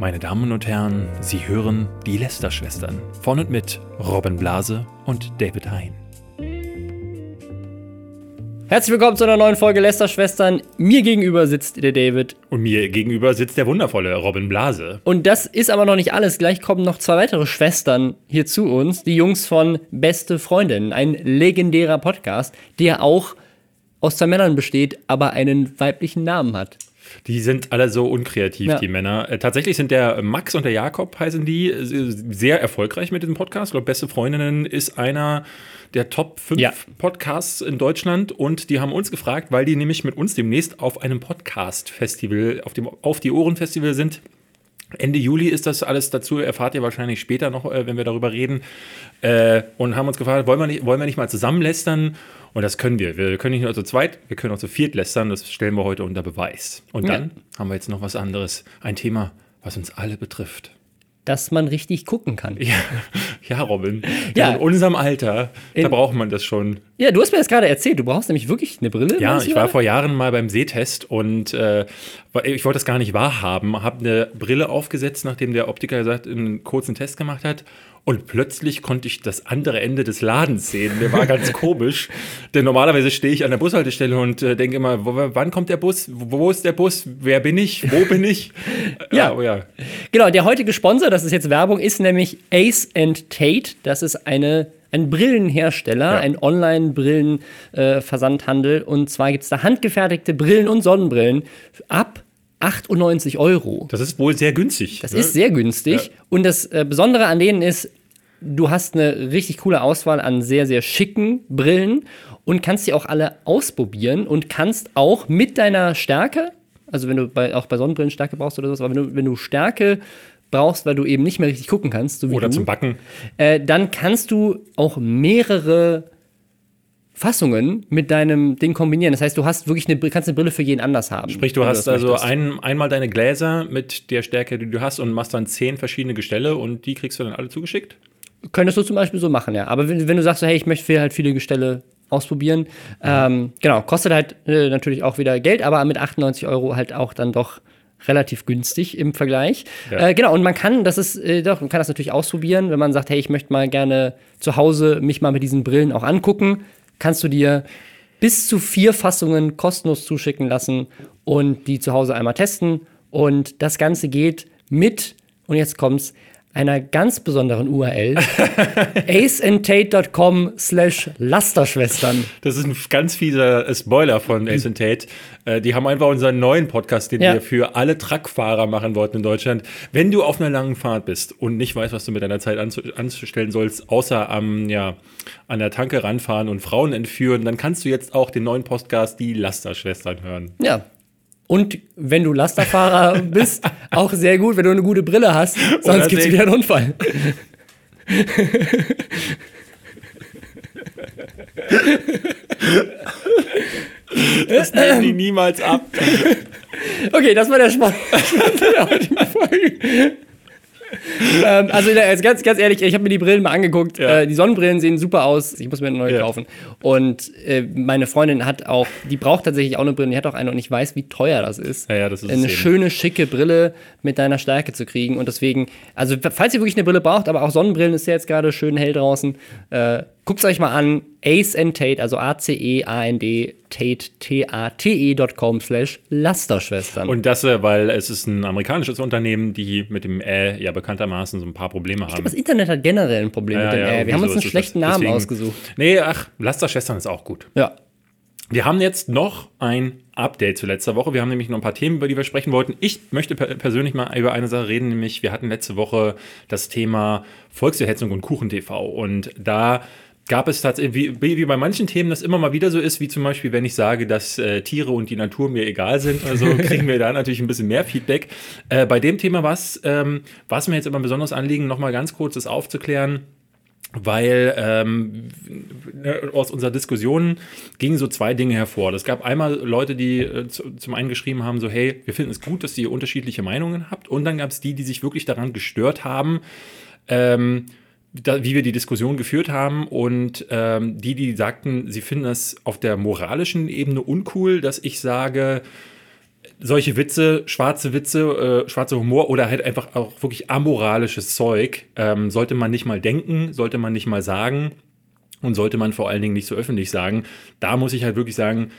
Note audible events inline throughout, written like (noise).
Meine Damen und Herren, Sie hören die Lester-Schwestern von und mit Robin Blase und David Hein. Herzlich willkommen zu einer neuen Folge Lester-Schwestern. Mir gegenüber sitzt der David. Und mir gegenüber sitzt der wundervolle Robin Blase. Und das ist aber noch nicht alles. Gleich kommen noch zwei weitere Schwestern hier zu uns. Die Jungs von Beste Freundinnen. Ein legendärer Podcast, der auch aus zwei Männern besteht, aber einen weiblichen Namen hat. Die sind alle so unkreativ, Ja. die Männer. Äh, tatsächlich sind der Max und der Jakob, heißen die, äh, sehr erfolgreich mit diesem Podcast. Ich glaube, Beste Freundinnen ist einer der Top 5 Ja. Podcasts in Deutschland. Und die haben uns gefragt, weil die nämlich mit uns demnächst auf einem Podcast-Festival, auf dem Auf die Ohren-Festival sind. Ende Juli ist das alles dazu, erfahrt ihr wahrscheinlich später noch, äh, wenn wir darüber reden. Äh, und haben uns gefragt, wollen wir nicht, wollen wir nicht mal zusammen lästern? Und das können wir. Wir können nicht nur zu zweit, wir können auch zu viert lästern. Das stellen wir heute unter Beweis. Und Ja. dann haben wir jetzt noch was anderes. Ein Thema, was uns alle betrifft. Dass man richtig gucken kann. Ja, ja Robin. (laughs) Ja. In unserem Alter, da In- braucht man das schon. Ja, du hast mir das gerade erzählt. Du brauchst nämlich wirklich eine Brille. Ja, ich war vor Jahren mal beim Sehtest und äh, ich wollte das gar nicht wahrhaben. Habe eine Brille aufgesetzt, nachdem der Optiker gesagt einen kurzen Test gemacht hat. Und plötzlich konnte ich das andere Ende des Ladens sehen. Der war ganz komisch. (laughs) Denn normalerweise stehe ich an der Bushaltestelle und äh, denke immer, wo, wann kommt der Bus? Wo, ist der Bus? Wer bin ich? Wo bin ich? (laughs) Ja. oh ja. Genau, der heutige Sponsor, das ist jetzt Werbung, ist nämlich Ace and Tate. Das ist eine, ein Brillenhersteller, Ja. ein Online-Brillen-Versandhandel. und zwar gibt es da handgefertigte Brillen und Sonnenbrillen ab 98 Euro. Das ist wohl sehr günstig. Das ne? ist sehr günstig. Ja. Und das äh, Besondere an denen ist, du hast eine richtig coole Auswahl an sehr, sehr schicken Brillen und kannst die auch alle ausprobieren und kannst auch mit deiner Stärke, also wenn du bei, auch bei Sonnenbrillen Stärke brauchst oder sowas, aber wenn du, wenn du Stärke brauchst, weil du eben nicht mehr richtig gucken kannst, so wie Oder du, zum Backen. äh, dann kannst du auch mehrere Fassungen mit deinem Ding kombinieren. Das heißt, du hast wirklich eine, kannst eine Brille für jeden anders haben. Sprich, du hast das also ein, einmal deine Gläser mit der Stärke, die du hast, und machst dann zehn verschiedene Gestelle und die kriegst du dann alle zugeschickt? Könntest du zum Beispiel so machen, ja. Aber wenn, wenn du sagst, hey, ich möchte halt viele Gestelle ausprobieren, ähm, genau, kostet halt äh, natürlich auch wieder Geld, aber mit 98 Euro halt auch dann doch relativ günstig im Vergleich. Ja. Äh, genau, und man kann, das ist, äh, doch, man kann das natürlich ausprobieren, wenn man sagt, hey, ich möchte mal gerne zu Hause mich mal mit diesen Brillen auch angucken, kannst du dir bis zu vier Fassungen kostenlos zuschicken lassen und die zu Hause einmal testen. Und das Ganze geht mit, und jetzt kommt's, einer ganz besonderen URL, (laughs) aceandtate.com slash Lasterschwestern. Das ist ein ganz fieser äh, Spoiler von Ace and Tate. Äh, die haben einfach unseren neuen Podcast, den Ja. wir für alle Truckfahrer machen wollten in Deutschland. Wenn du auf einer langen Fahrt bist und nicht weißt, was du mit deiner Zeit anzu anzustellen sollst, außer am, ja, an der Tanke ranfahren und Frauen entführen, dann kannst du jetzt auch den neuen Podcast Die Lasterschwestern hören. Ja. Und wenn du Lasterfahrer (laughs) bist, auch sehr gut, wenn du eine gute Brille hast, sonst gibt's sehen- wieder einen Unfall. Das nehmen die niemals ab. (laughs) Okay, das war der Sponsor der heutigen Folge. (laughs) ähm, also ganz, ganz ehrlich, ich habe mir die Brillen mal angeguckt. Ja. Äh, die Sonnenbrillen sehen super aus. Ich muss mir eine neue Ja. kaufen. Und äh, meine Freundin hat auch, die braucht tatsächlich auch eine Brille. Die hat auch eine und ich weiß, wie teuer das ist. Ja, das ist eine schöne, schicke Brille mit deiner Stärke zu kriegen. Und deswegen, also falls ihr wirklich eine Brille braucht, aber auch Sonnenbrillen ist ja jetzt gerade schön hell draußen, äh, guckt euch mal an. Ace and Tate, also A-C-E-A-N-D, Tate, T-A-T-E.com slash Lasterschwestern. Und das, äh, weil es ist ein amerikanisches Unternehmen, die mit dem Ä ja bekanntermaßen so ein paar Probleme haben. Das Internet hat generell ein Problem mit dem Äh, Wir haben uns einen schlechten Namen ausgesucht. Nee, ach, Lasterschwestern ist auch gut. Ja. Wir haben jetzt noch ein Update zu letzter Woche. Wir haben nämlich noch ein paar Themen, über die wir sprechen wollten. Ich möchte per persönlich mal über eine Sache reden, nämlich wir hatten letzte Woche das Thema Volksverhetzung und KuchenTV. Und da gab es tatsächlich, wie, wie bei manchen Themen das immer mal wieder so ist, wie zum Beispiel, wenn ich sage, dass äh, Tiere und die Natur mir egal sind, also (laughs) kriegen wir da natürlich ein bisschen mehr Feedback. Äh, bei dem Thema was, ähm, was mir jetzt immer ein besonderes Anliegen, nochmal ganz kurz das aufzuklären weil ähm, ne, aus unserer Diskussion gingen so zwei Dinge hervor. Es gab einmal Leute, die äh, zu, zum einen geschrieben haben, so hey, wir finden es gut, dass ihr unterschiedliche Meinungen habt. Und dann gab es die, die sich wirklich daran gestört haben, ähm, da, wie wir die Diskussion geführt haben und ähm, die, die sagten, sie finden es auf der moralischen Ebene uncool, dass ich sage, solche Witze, schwarze Witze, äh, schwarzer Humor oder halt einfach auch wirklich amoralisches Zeug ähm, sollte man nicht mal denken, sollte man nicht mal sagen und sollte man vor allen Dingen nicht so öffentlich sagen. Da muss ich halt wirklich sagen,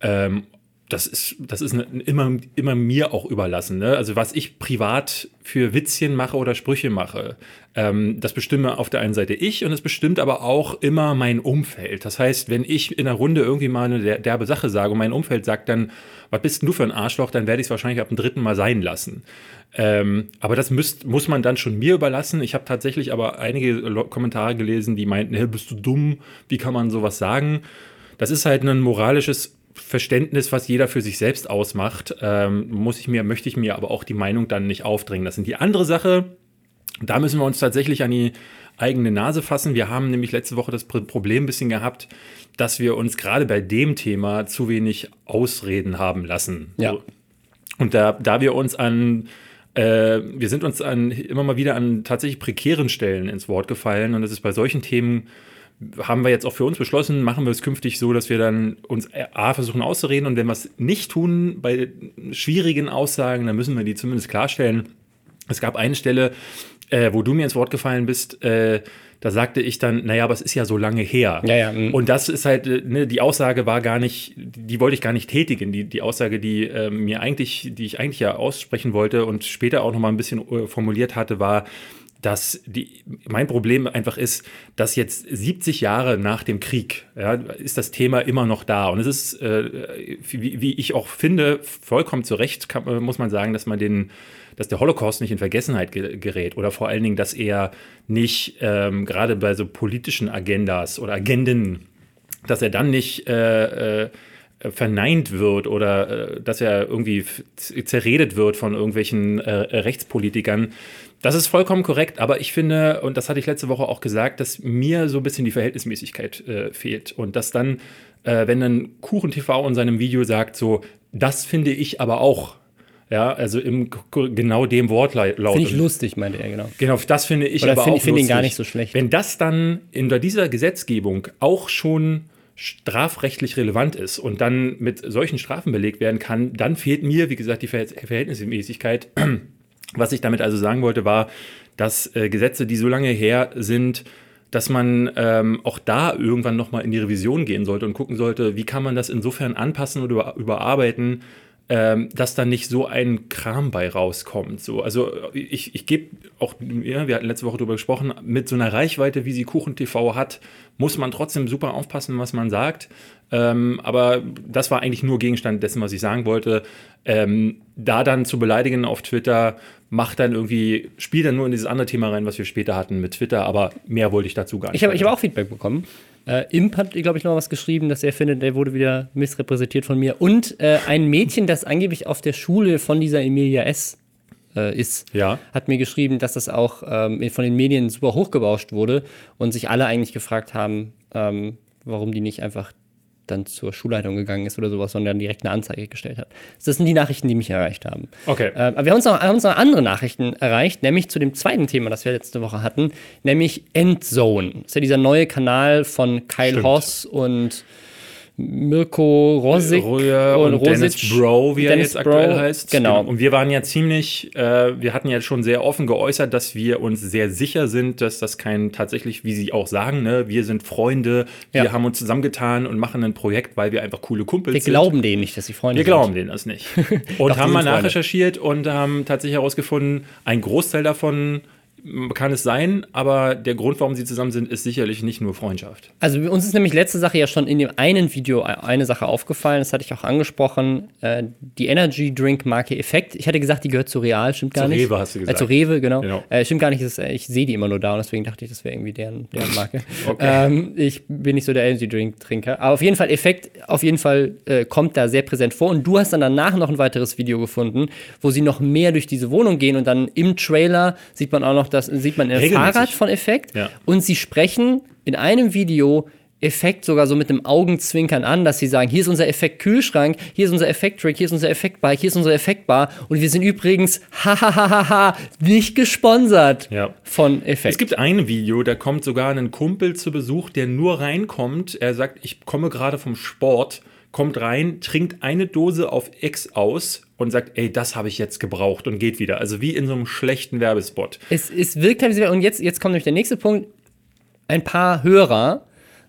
ähm, das ist, das ist ne, immer, immer mir auch überlassen. Ne? Also was ich privat für Witzchen mache oder Sprüche mache, ähm, das bestimme auf der einen Seite ich und es bestimmt aber auch immer mein Umfeld. Das heißt, wenn ich in einer Runde irgendwie mal eine derbe Sache sage und mein Umfeld sagt dann, was bist denn du für ein Arschloch, dann werde ich es wahrscheinlich ab dem dritten Mal sein lassen. Ähm, aber das müsst, muss man dann schon mir überlassen. Ich habe tatsächlich aber einige Kommentare gelesen, die meinten, hey, bist du dumm, wie kann man sowas sagen? Das ist halt ein moralisches Verständnis, was jeder für sich selbst ausmacht, ähm, muss ich mir, möchte ich mir aber auch die Meinung dann nicht aufdringen lassen. Die andere Sache, da müssen wir uns tatsächlich an die eigene Nase fassen. Wir haben nämlich letzte Woche das Problem ein bisschen gehabt, dass wir uns gerade bei dem Thema zu wenig Ausreden haben lassen. Ja. Und da, da wir uns an äh, wir sind uns an, immer mal wieder an tatsächlich prekären Stellen ins Wort gefallen und das ist bei solchen Themen haben wir jetzt auch für uns beschlossen, machen wir es künftig so, dass wir dann uns A versuchen auszureden und wenn wir es nicht tun bei schwierigen Aussagen, dann müssen wir die zumindest klarstellen. Es gab eine Stelle, äh, wo du mir ins Wort gefallen bist, äh, da sagte ich dann, naja, aber es ist ja so lange her. Ja, ja, mm. und das ist halt, äh, ne, die Aussage war gar nicht, die wollte ich gar nicht tätigen. Die, die Aussage, die äh, mir eigentlich, die ich eigentlich ja aussprechen wollte und später auch noch mal ein bisschen äh, formuliert hatte, war, dass die, mein Problem einfach ist, dass jetzt 70 Jahre nach dem Krieg ja, ist das Thema immer noch da. Und es ist, äh, wie, wie, ich auch finde, vollkommen zu Recht kann, äh, muss man sagen, dass man den, dass der Holocaust nicht in Vergessenheit gerät oder vor allen Dingen, dass er nicht ähm, gerade bei so politischen Agendas oder Agenden, dass er dann nicht äh, äh, verneint wird oder äh, dass er irgendwie zerredet wird von irgendwelchen äh, Rechtspolitikern. Das ist vollkommen korrekt, aber ich finde, und das hatte ich letzte Woche auch gesagt, dass mir so ein bisschen die Verhältnismäßigkeit äh, fehlt. Und dass dann, äh, wenn dann Kuchen TV in seinem Video sagt, so, das finde ich aber auch. Ja, also im genau dem Wortlaut. Finde ich lustig, meinte er, genau. Genau, das finde ich Oder aber find, auch Ich finde ihn gar nicht so schlecht. Wenn das dann in dieser Gesetzgebung auch schon strafrechtlich relevant ist und dann mit solchen Strafen belegt werden kann, dann fehlt mir, wie gesagt, die Verhältnismäßigkeit. Was ich damit also sagen wollte, war, dass äh, Gesetze, die so lange her sind, dass man ähm, auch da irgendwann nochmal in die Revision gehen sollte und gucken sollte, wie kann man das insofern anpassen oder überarbeiten, ähm, dass da nicht so ein Kram bei rauskommt. So, also ich, ich gebe auch, ja, wir hatten letzte Woche darüber gesprochen, mit so einer Reichweite, wie sie Kuchen TV hat, muss man trotzdem super aufpassen, was man sagt. Ähm, aber das war eigentlich nur Gegenstand dessen, was ich sagen wollte. Ähm, da dann zu beleidigen auf Twitter, macht dann irgendwie, spielt dann nur in dieses andere Thema rein, was wir später hatten mit Twitter, aber mehr wollte ich dazu gar nicht. Ich habe hab auch Feedback bekommen. Äh, Imp hat, glaube ich, noch was geschrieben, dass er findet, der wurde wieder missrepräsentiert von mir. Und äh, ein Mädchen, das angeblich auf der Schule von dieser Emilia S. Äh, ist, ja. hat mir geschrieben, dass das auch ähm, von den Medien super hochgebauscht wurde und sich alle eigentlich gefragt haben, ähm, warum die nicht einfach dann zur Schulleitung gegangen ist oder sowas, sondern direkt eine Anzeige gestellt hat. Das sind die Nachrichten, die mich erreicht haben. Okay. Äh, aber wir haben uns, noch, haben uns noch andere Nachrichten erreicht, nämlich zu dem zweiten Thema, das wir letzte Woche hatten, nämlich Endzone. Das ist ja dieser neue Kanal von Kyle Stimmt. Hoss und Mirko Rosik Röhr und, und Dennis Rosic. Bro, wie er Dennis jetzt aktuell Bro, heißt. genau. Und wir waren ja ziemlich, äh, wir hatten ja schon sehr offen geäußert, dass wir uns sehr sicher sind, dass das kein tatsächlich, wie sie auch sagen, ne, wir sind Freunde, wir Ja. haben uns zusammengetan und machen ein Projekt, weil wir einfach coole Kumpels Wir sind. glauben denen nicht, dass sie Freunde Wir sind. glauben denen das nicht. (laughs) Und Doch, haben mal nachrecherchiert und haben tatsächlich herausgefunden, ein Großteil davon kann es sein, aber der Grund, warum sie zusammen sind, ist sicherlich nicht nur Freundschaft. Also uns ist nämlich letzte Sache ja schon in dem einen Video eine Sache aufgefallen, das hatte ich auch angesprochen, äh, die Energy Drink Marke Effekt. Ich hatte gesagt, die gehört zu Real, stimmt gar Zu nicht. Rewe hast du gesagt. Äh, zu Rewe, genau. Genau. Äh, stimmt gar nicht, ist, ich sehe die immer nur da und deswegen dachte ich, das wäre irgendwie deren, deren Marke. (laughs) Okay. ähm, ich bin nicht so der Energy Drink Trinker, aber auf jeden Fall Effekt, auf jeden Fall äh, kommt da sehr präsent vor und du hast dann danach noch ein weiteres Video gefunden, wo sie noch mehr durch diese Wohnung gehen und dann im Trailer sieht man auch noch das, sieht man ein. Fahrrad von Effekt Ja. und sie sprechen in einem Video Effekt sogar so mit einem Augenzwinkern an, dass sie sagen, hier ist unser Effekt Kühlschrank, hier ist unser Effekt Drink, hier ist unser Effekt Bike, hier ist unser Effekt Bar und wir sind übrigens (laughs) hahaha nicht gesponsert Ja. von Effekt. Es gibt ein Video, da kommt sogar ein Kumpel zu Besuch, der nur reinkommt. Er sagt, ich komme gerade vom Sport, kommt rein, trinkt eine Dose auf X aus und sagt, ey, das habe ich jetzt gebraucht und geht wieder. Also wie in so einem schlechten Werbespot. Es, es wirkt halt, und jetzt, jetzt kommt nämlich der nächste Punkt. Ein paar Hörer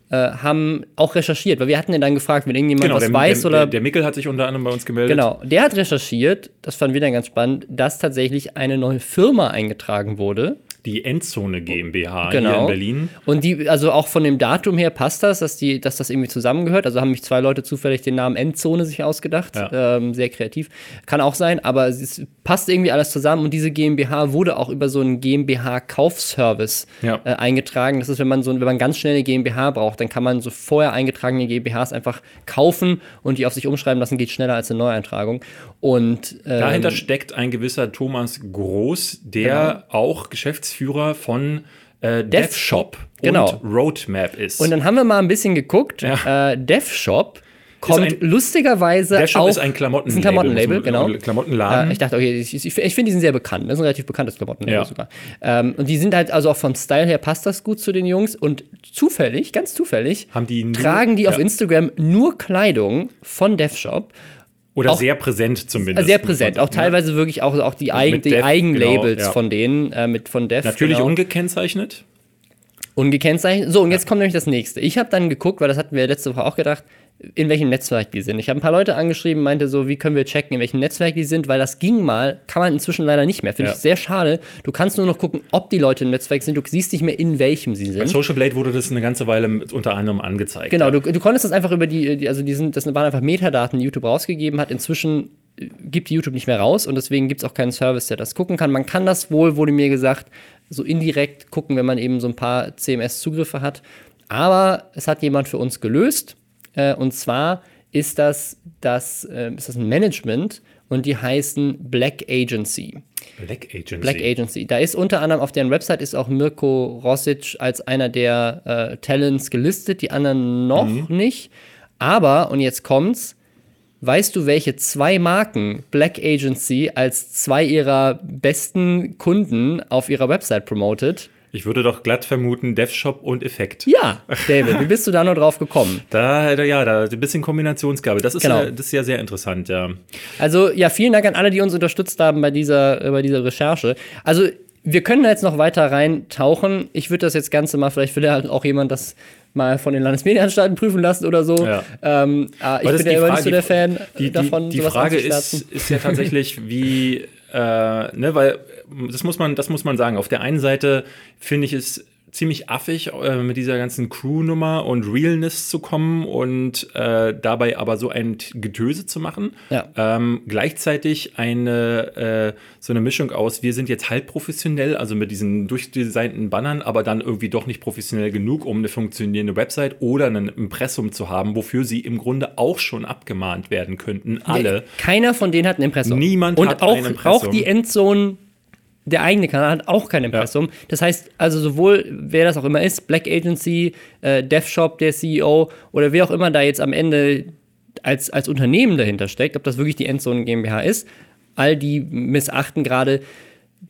äh, haben auch recherchiert, weil wir hatten ihn dann gefragt, wenn irgendjemand Genau, was der, weiß der, oder. der, der Mickel hat sich unter anderem bei uns gemeldet. Genau, der hat recherchiert, das fanden wir dann ganz spannend, dass tatsächlich eine neue Firma eingetragen wurde. Die Endzone GmbH Genau. hier in Berlin. Und die, also auch von dem Datum her passt das, dass, die, dass das irgendwie zusammengehört. Also haben mich zwei Leute zufällig den Namen Endzone sich ausgedacht. Ja. Ähm, sehr kreativ. Kann auch sein, aber es passt irgendwie alles zusammen. Und diese GmbH wurde auch über so einen GmbH-Kaufservice Ja. äh, eingetragen. Das ist, wenn man so, wenn man ganz schnell eine GmbH braucht, dann kann man so vorher eingetragene GmbHs einfach kaufen und die auf sich umschreiben lassen, geht schneller als eine Neueintragung. Und ähm, Dahinter steckt ein gewisser Thomas Groß, der auch Geschäftsführer von äh, DevShop Genau. und Roadmap ist. Und dann haben wir mal ein bisschen geguckt. Ja. Äh, DevShop kommt ein- lustigerweise DevShop auch, ist ein Klamottenlabel. ist ein Klamottenlabel, genau. Klamottenladen. Äh, ich dachte, okay, ich, ich, ich finde, die sind sehr bekannt. Das ist ein relativ bekanntes Klamottenlabel Ja. sogar. Ähm, und die sind halt, also auch vom Style her passt das gut zu den Jungs. Und zufällig, ganz zufällig, Haben die nur- tragen die auf ja. Instagram nur Kleidung von DevShop. Oder auch- sehr präsent zumindest. Sehr präsent. Auch teilweise wirklich auch, auch die, Eigen, die Eigenlabels genau, ja. von denen, äh, mit von Dev. Natürlich genau. ungekennzeichnet. Ungekennzeichnet. So, und jetzt kommt nämlich das nächste. Ich habe dann geguckt, weil das hatten wir letzte Woche auch gedacht, in welchem Netzwerk die sind. Ich habe ein paar Leute angeschrieben, meinte so, wie können wir checken, in welchem Netzwerk die sind, weil das ging mal, kann man inzwischen leider nicht mehr. Finde Ja. ich sehr schade. Du kannst nur noch gucken, ob die Leute im Netzwerk sind. Du siehst nicht mehr, in welchem sie Bei sind. Social Blade wurde das eine ganze Weile unter anderem angezeigt. Genau, ja. du, du konntest das einfach über die, die also die sind, das waren einfach Metadaten, die YouTube rausgegeben hat. Inzwischen äh, gibt die YouTube nicht mehr raus und deswegen gibt es auch keinen Service, der das gucken kann. Man kann das wohl, wurde mir gesagt, so indirekt gucken, wenn man eben so ein paar CMS-Zugriffe hat. Aber es hat jemand für uns gelöst. Äh, und zwar ist das, das, äh, ist das ein Management und die heißen Black Agency. Black Agency. Black Agency. Da ist unter anderem auf deren Website ist auch Mirko Rosic als einer der äh, Talents gelistet, die anderen noch nicht. Aber, und jetzt kommt's, weißt du, welche zwei Marken Black Agency als zwei ihrer besten Kunden auf ihrer Website promotet? Ich würde doch glatt vermuten, DevShop und Effekt. Ja, David, wie bist du da nur drauf gekommen? (laughs) Da, da- ja, da ein bisschen Kombinationsgabe. Das ist, Genau. ja, das ist ja sehr interessant, ja. Also ja, vielen Dank an alle, die uns unterstützt haben bei dieser, äh, bei dieser Recherche. Also wir können da jetzt noch weiter reintauchen. Ich würde das jetzt Ganze mal, vielleicht will ja halt auch jemand das mal von den Landesmedienanstalten prüfen lassen oder so. Ja. Ähm, äh, ich bin ja die immer Frage- nicht so der Fan Die, die, davon, die sowas Frage ist, ist ja tatsächlich, wie, äh, ne, weil das muss man, das muss man sagen. Auf der einen Seite finde ich es ziemlich affig, äh, mit dieser ganzen Crew-Nummer und Realness zu kommen und äh, dabei aber so ein Getöse zu machen. Ja. Ähm, gleichzeitig eine äh, so eine Mischung aus, wir sind jetzt halb professionell, also mit diesen durchdesignten Bannern, aber dann irgendwie doch nicht professionell genug, um eine funktionierende Website oder ein Impressum zu haben, wofür sie im Grunde auch schon abgemahnt werden könnten. Alle. Keiner von denen hat ein Impressum. Niemand Und hat auch, ein Impressum. auch die Endzone, der eigene Kanal hat auch kein Impressum. Das heißt, also sowohl, wer das auch immer ist, Black Agency, äh, DevShop, der CEO oder wer auch immer da jetzt am Ende als, als Unternehmen dahinter steckt, ob das wirklich die Endzone GmbH ist, all die missachten gerade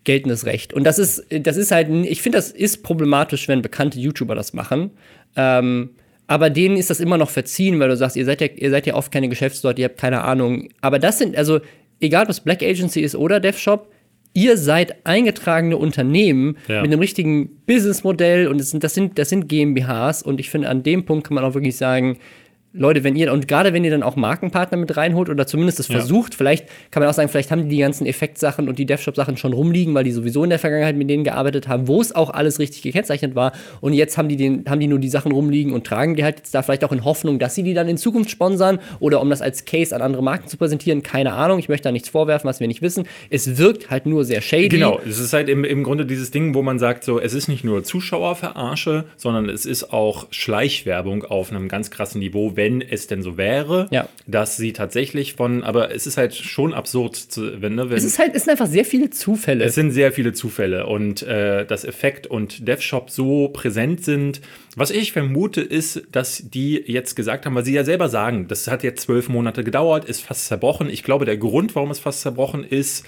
geltendes Recht. Und das ist, das ist halt, ich finde, das ist problematisch, wenn bekannte YouTuber das machen. Ähm, aber denen ist das immer noch verziehen, weil du sagst, ihr seid ja, ihr seid ja oft keine Geschäftsleute, ihr habt keine Ahnung. Aber das sind, also, egal ob es Black Agency ist oder DevShop, ihr seid eingetragene Unternehmen Ja. mit einem richtigen Businessmodell und es sind, das, sind, das sind GmbHs und ich finde, an dem Punkt kann man auch wirklich sagen, Leute, wenn ihr, und gerade wenn ihr dann auch Markenpartner mit reinholt oder zumindest es Ja. versucht, vielleicht kann man auch sagen, vielleicht haben die die ganzen Effektsachen und die DevShop-Sachen schon rumliegen, weil die sowieso in der Vergangenheit mit denen gearbeitet haben, wo es auch alles richtig gekennzeichnet war. Und jetzt haben die, den, haben die nur die Sachen rumliegen und tragen die halt jetzt da vielleicht auch in Hoffnung, dass sie die dann in Zukunft sponsern oder um das als Case an andere Marken zu präsentieren. Keine Ahnung, ich möchte da nichts vorwerfen, was wir nicht wissen. Es wirkt halt nur sehr shady. Genau, es ist halt im, im Grunde dieses Ding, wo man sagt, so, es ist nicht nur Zuschauerverarsche, sondern es ist auch Schleichwerbung auf einem ganz krassen Niveau, wenn es denn so wäre, Ja. dass sie tatsächlich von, aber es ist halt schon absurd, zu, wenn, ne, wenn Es ist halt, es sind einfach sehr viele Zufälle. es sind sehr viele Zufälle und äh, dass Effekt und DevShop so präsent sind. Was ich vermute, ist, dass die jetzt gesagt haben, weil sie ja selber sagen, das hat jetzt zwölf Monate gedauert, ist fast zerbrochen. Ich glaube, der Grund, warum es fast zerbrochen ist,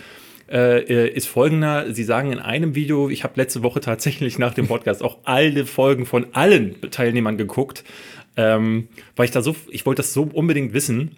äh, ist folgender. Sie sagen in einem Video, ich habe letzte Woche tatsächlich nach dem Podcast auch alle Folgen von allen Teilnehmern geguckt, ähm, weil ich da so, ich wollte das so unbedingt wissen.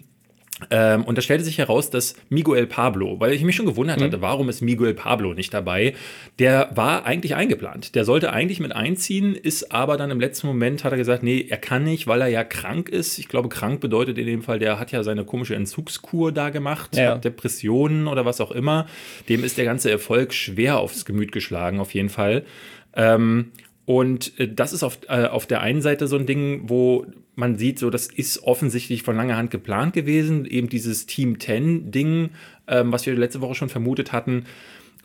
Ähm, und da stellte sich heraus, dass Miguel Pablo, weil ich mich schon gewundert hatte, warum ist Miguel Pablo nicht dabei? Der war eigentlich eingeplant. Der sollte eigentlich mit einziehen, ist aber dann im letzten Moment hat er gesagt, nee, er kann nicht, weil er ja krank ist. Ich glaube, krank bedeutet in dem Fall, der hat ja seine komische Entzugskur da gemacht, Ja. hat Depressionen oder was auch immer. Dem ist der ganze Erfolg schwer aufs Gemüt geschlagen, auf jeden Fall. Ähm, und äh, das ist auf, äh, auf der einen Seite so ein Ding, wo man sieht, so das ist offensichtlich von langer Hand geplant gewesen, eben dieses Team 10 Ding, ähm, was wir letzte Woche schon vermutet hatten.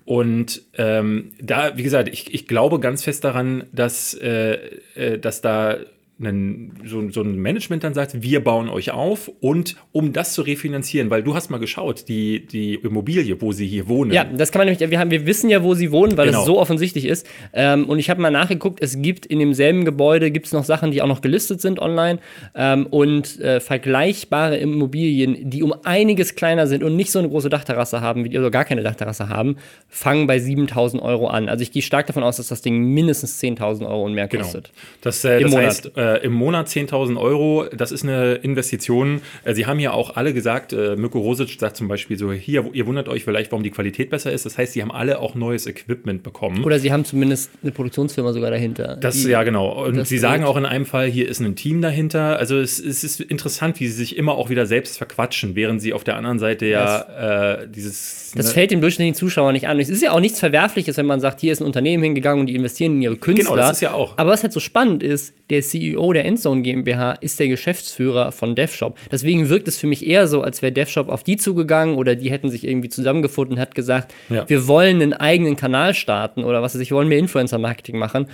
Und ähm, da, wie gesagt, ich, ich glaube ganz fest daran, dass, äh, äh, dass da einen, so, so ein Management dann sagt, wir bauen euch auf und um das zu refinanzieren, weil du hast mal geschaut, die, die Immobilie, wo sie hier wohnen. Ja, das kann man nämlich, wir, haben, wir wissen ja, wo sie wohnen, weil Genau. es so offensichtlich ist. Ähm, und ich habe mal nachgeguckt, es gibt in demselben Gebäude gibt's noch Sachen, die auch noch gelistet sind online ähm, und äh, vergleichbare Immobilien, die um einiges kleiner sind und nicht so eine große Dachterrasse haben, wie oder gar keine Dachterrasse haben, fangen bei 7000 Euro an. Also ich gehe stark davon aus, dass das Ding mindestens 10.000 Euro und mehr Genau. kostet. Das, äh, Im das Monat. heißt, äh, im Monat 10.000 Euro, das ist eine Investition. Äh, Sie haben ja auch alle gesagt, äh, Mirko Rosic sagt zum Beispiel so, hier, ihr wundert euch vielleicht, warum die Qualität besser ist. Das heißt, sie haben alle auch neues Equipment bekommen. Oder sie haben zumindest eine Produktionsfirma sogar dahinter. Das, die- ja, genau. Und Sie sagen auch in einem Fall, hier ist ein Team dahinter. Also es, es ist interessant, wie sie sich immer auch wieder selbst verquatschen, während sie auf der anderen Seite ja äh, dieses. Das ne- fällt dem durchschnittlichen Zuschauer nicht an. Es ist ja auch nichts Verwerfliches, wenn man sagt, hier ist ein Unternehmen hingegangen und die investieren in ihre Künstler. Genau, das ist ja auch. Aber was halt so spannend ist, der CEO der Endzone GmbH ist der Geschäftsführer von DevShop. Deswegen wirkt es für mich eher so, als wäre DevShop auf die zugegangen oder die hätten sich irgendwie zusammengefunden und hat gesagt, Ja. wir wollen einen eigenen Kanal starten oder was weiß ich, wir wollen mehr Influencer-Marketing machen.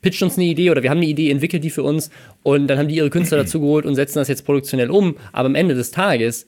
Pitcht uns eine Idee oder wir haben eine Idee, entwickelt die für uns und dann haben die ihre Künstler dazu geholt und setzen das jetzt produktionell um. Aber am Ende des Tages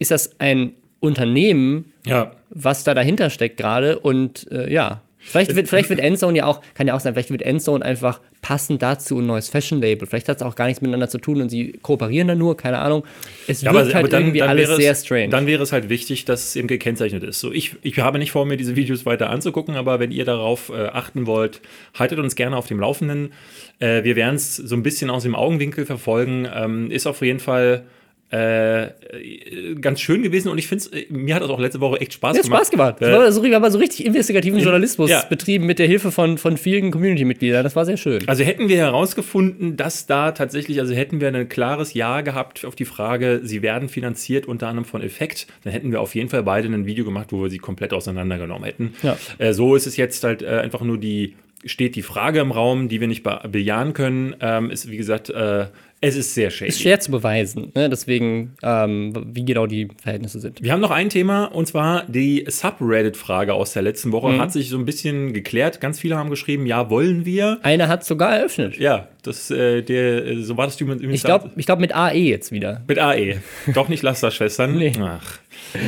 ist das ein Unternehmen, ja. was da dahinter steckt gerade. Und äh, ja, vielleicht wird, vielleicht wird Endzone ja auch, kann ja auch sein, vielleicht wird Endzone einfach passend dazu ein neues Fashion-Label. Vielleicht hat es auch gar nichts miteinander zu tun und sie kooperieren dann nur, keine Ahnung. Es Ja, wirkt halt irgendwie alles wäre sehr es, strange. Dann wäre es halt wichtig, dass es eben gekennzeichnet ist. So, ich, ich habe nicht vor, mir diese Videos weiter anzugucken, aber wenn ihr darauf äh, achten wollt, haltet uns gerne auf dem Laufenden. Äh, wir werden es so ein bisschen aus dem Augenwinkel verfolgen. Ähm, ist auf jeden Fall äh, äh, ganz schön gewesen und ich finde es, mir hat das auch letzte Woche echt Spaß ja, hat gemacht. Spaß gemacht. Äh, Wir haben so, wir haben so richtig investigativen Journalismus ja. betrieben mit der Hilfe von, von vielen Community-Mitgliedern. Das war sehr schön. Also hätten wir herausgefunden, dass da tatsächlich, also hätten wir ein klares Ja gehabt auf die Frage, sie werden finanziert unter anderem von Effekt, dann hätten wir auf jeden Fall beide ein Video gemacht, wo wir sie komplett auseinandergenommen hätten. Ja. Äh, so ist es jetzt halt äh, einfach nur die, steht die Frage im Raum, die wir nicht be bejahen können. Ähm, ist, wie gesagt, äh, es ist sehr shady. Ist schwer zu beweisen. Ne? Deswegen, ähm, wie genau die Verhältnisse sind. Wir haben noch ein Thema und zwar die Subreddit-Frage aus der letzten Woche Mhm. hat sich so ein bisschen geklärt. Ganz viele haben geschrieben, ja, wollen wir. Einer hat sogar eröffnet. Ja, das, äh, der, äh, so war das übrigens. Ich glaube ich glaub mit AE jetzt wieder. Mit AE. Doch nicht Lasterschwestern. Nee. Ach.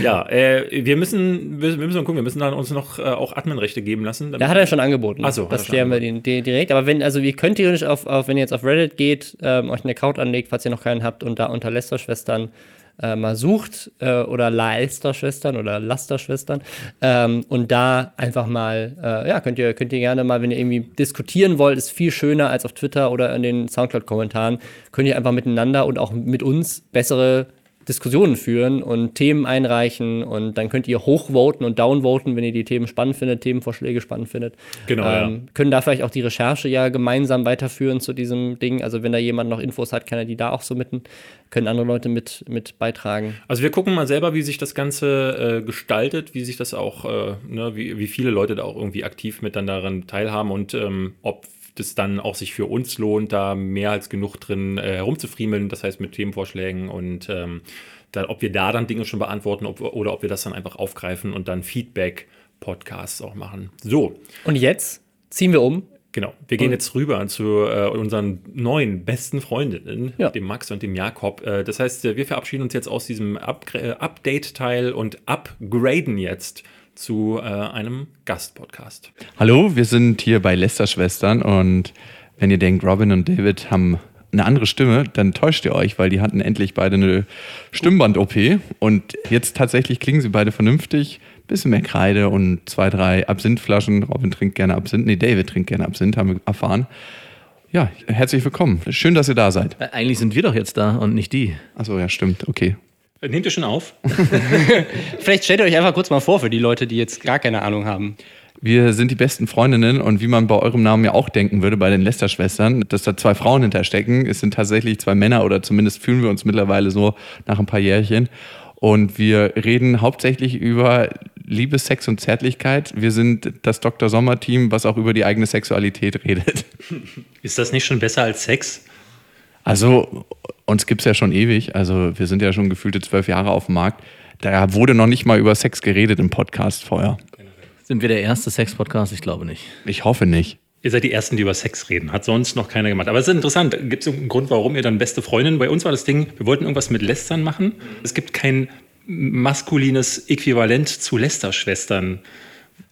Ja, äh, wir müssen, wir wir müssen gucken, wir müssen dann uns noch äh, auch Adminrechte geben lassen. Da hat er schon angeboten. Ach so, hat er das klären wir den, den direkt. Aber wenn, also ihr könnt theoretisch auf, auf, wenn ihr jetzt auf Reddit geht, ähm, euch einen Account anlegt, falls ihr noch keinen habt und da unter Lästerschwestern äh, mal sucht äh, oder Leisterschwestern oder Lasterschwestern ähm, und da einfach mal, äh, ja, könnt ihr, könnt ihr gerne mal, wenn ihr irgendwie diskutieren wollt, ist viel schöner als auf Twitter oder in den Soundcloud-Kommentaren, könnt ihr einfach miteinander und auch mit uns bessere Diskussionen führen und Themen einreichen und dann könnt ihr hochvoten und downvoten, wenn ihr die Themen spannend findet, Themenvorschläge spannend findet. Genau, ja. Können da vielleicht auch die Recherche ja gemeinsam weiterführen zu diesem Ding. Also wenn da jemand noch Infos hat, kann er die da auch so mitten, können andere Leute mit, mit beitragen. Also wir gucken mal selber, wie sich das Ganze äh, gestaltet, wie sich das auch, äh, ne, wie, wie viele Leute da auch irgendwie aktiv mit dann daran teilhaben und ähm, ob das dann auch sich für uns lohnt, da mehr als genug drin äh, herumzufriemeln, das heißt mit Themenvorschlägen und ähm, da, ob wir da dann Dinge schon beantworten ob, oder ob wir das dann einfach aufgreifen und dann Feedback-Podcasts auch machen. So, Und jetzt ziehen wir um. Genau. Wir gehen jetzt rüber zu äh, unseren neuen besten Freundinnen, Ja. dem Max und dem Jakob. Äh, das heißt, äh, wir verabschieden uns jetzt aus diesem äh, Update-Teil und upgraden jetzt zu äh, einem Gastpodcast. Hallo, wir sind hier bei Lester Schwestern und wenn ihr denkt, Robin und David haben eine andere Stimme, dann täuscht ihr euch, weil die hatten endlich beide eine Stimmband-OP und jetzt tatsächlich klingen sie beide vernünftig. Bisschen mehr Kreide und zwei, drei Absinthflaschen. Robin trinkt gerne Absinth. Nee, David trinkt gerne Absinth, haben wir erfahren. Ja, herzlich willkommen. Schön, dass ihr da seid. Äh, Eigentlich sind wir doch jetzt da und nicht die. Achso, ja, stimmt. Okay. Nehmt ihr schon auf? (laughs) Vielleicht stellt ihr euch einfach kurz mal vor für die Leute, die jetzt gar keine Ahnung haben. Wir sind die besten Freundinnen und wie man bei eurem Namen ja auch denken würde, bei den Lester-Schwestern, dass da zwei Frauen hinterstecken. Es sind tatsächlich zwei Männer oder zumindest fühlen wir uns mittlerweile so nach ein paar Jährchen. Und wir reden hauptsächlich über Liebe, Sex und Zärtlichkeit. Wir sind das Dr. Sommer-Team, was auch über die eigene Sexualität redet. Ist das nicht schon besser als Sex? Also, uns gibt es ja schon ewig. Also, wir sind ja schon gefühlte zwölf Jahre auf dem Markt. Da wurde noch nicht mal über Sex geredet im Podcast vorher. Sind wir der erste Sex-Podcast? Ich glaube nicht. Ich hoffe nicht. Ihr seid die Ersten, die über Sex reden. Hat sonst noch keiner gemacht. Aber es ist interessant. Gibt es einen Grund, warum ihr dann beste Freundin? Bei uns war das Ding, wir wollten irgendwas mit Lästern machen. Es gibt kein maskulines Äquivalent zu Lästerschwestern.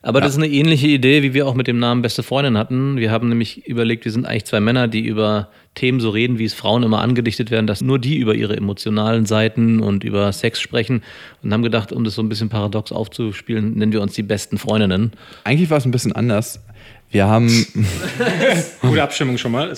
Aber das ist eine ähnliche Idee, wie wir auch mit dem Namen Beste Freundin hatten. Wir haben nämlich überlegt, wir sind eigentlich zwei Männer, die über Themen so reden, wie es Frauen immer angedichtet werden, dass nur die über ihre emotionalen Seiten und über Sex sprechen. Und haben gedacht, um das so ein bisschen paradox aufzuspielen, nennen wir uns die besten Freundinnen. Eigentlich war es ein bisschen anders. Wir haben. (laughs) Gute Abstimmung schon mal.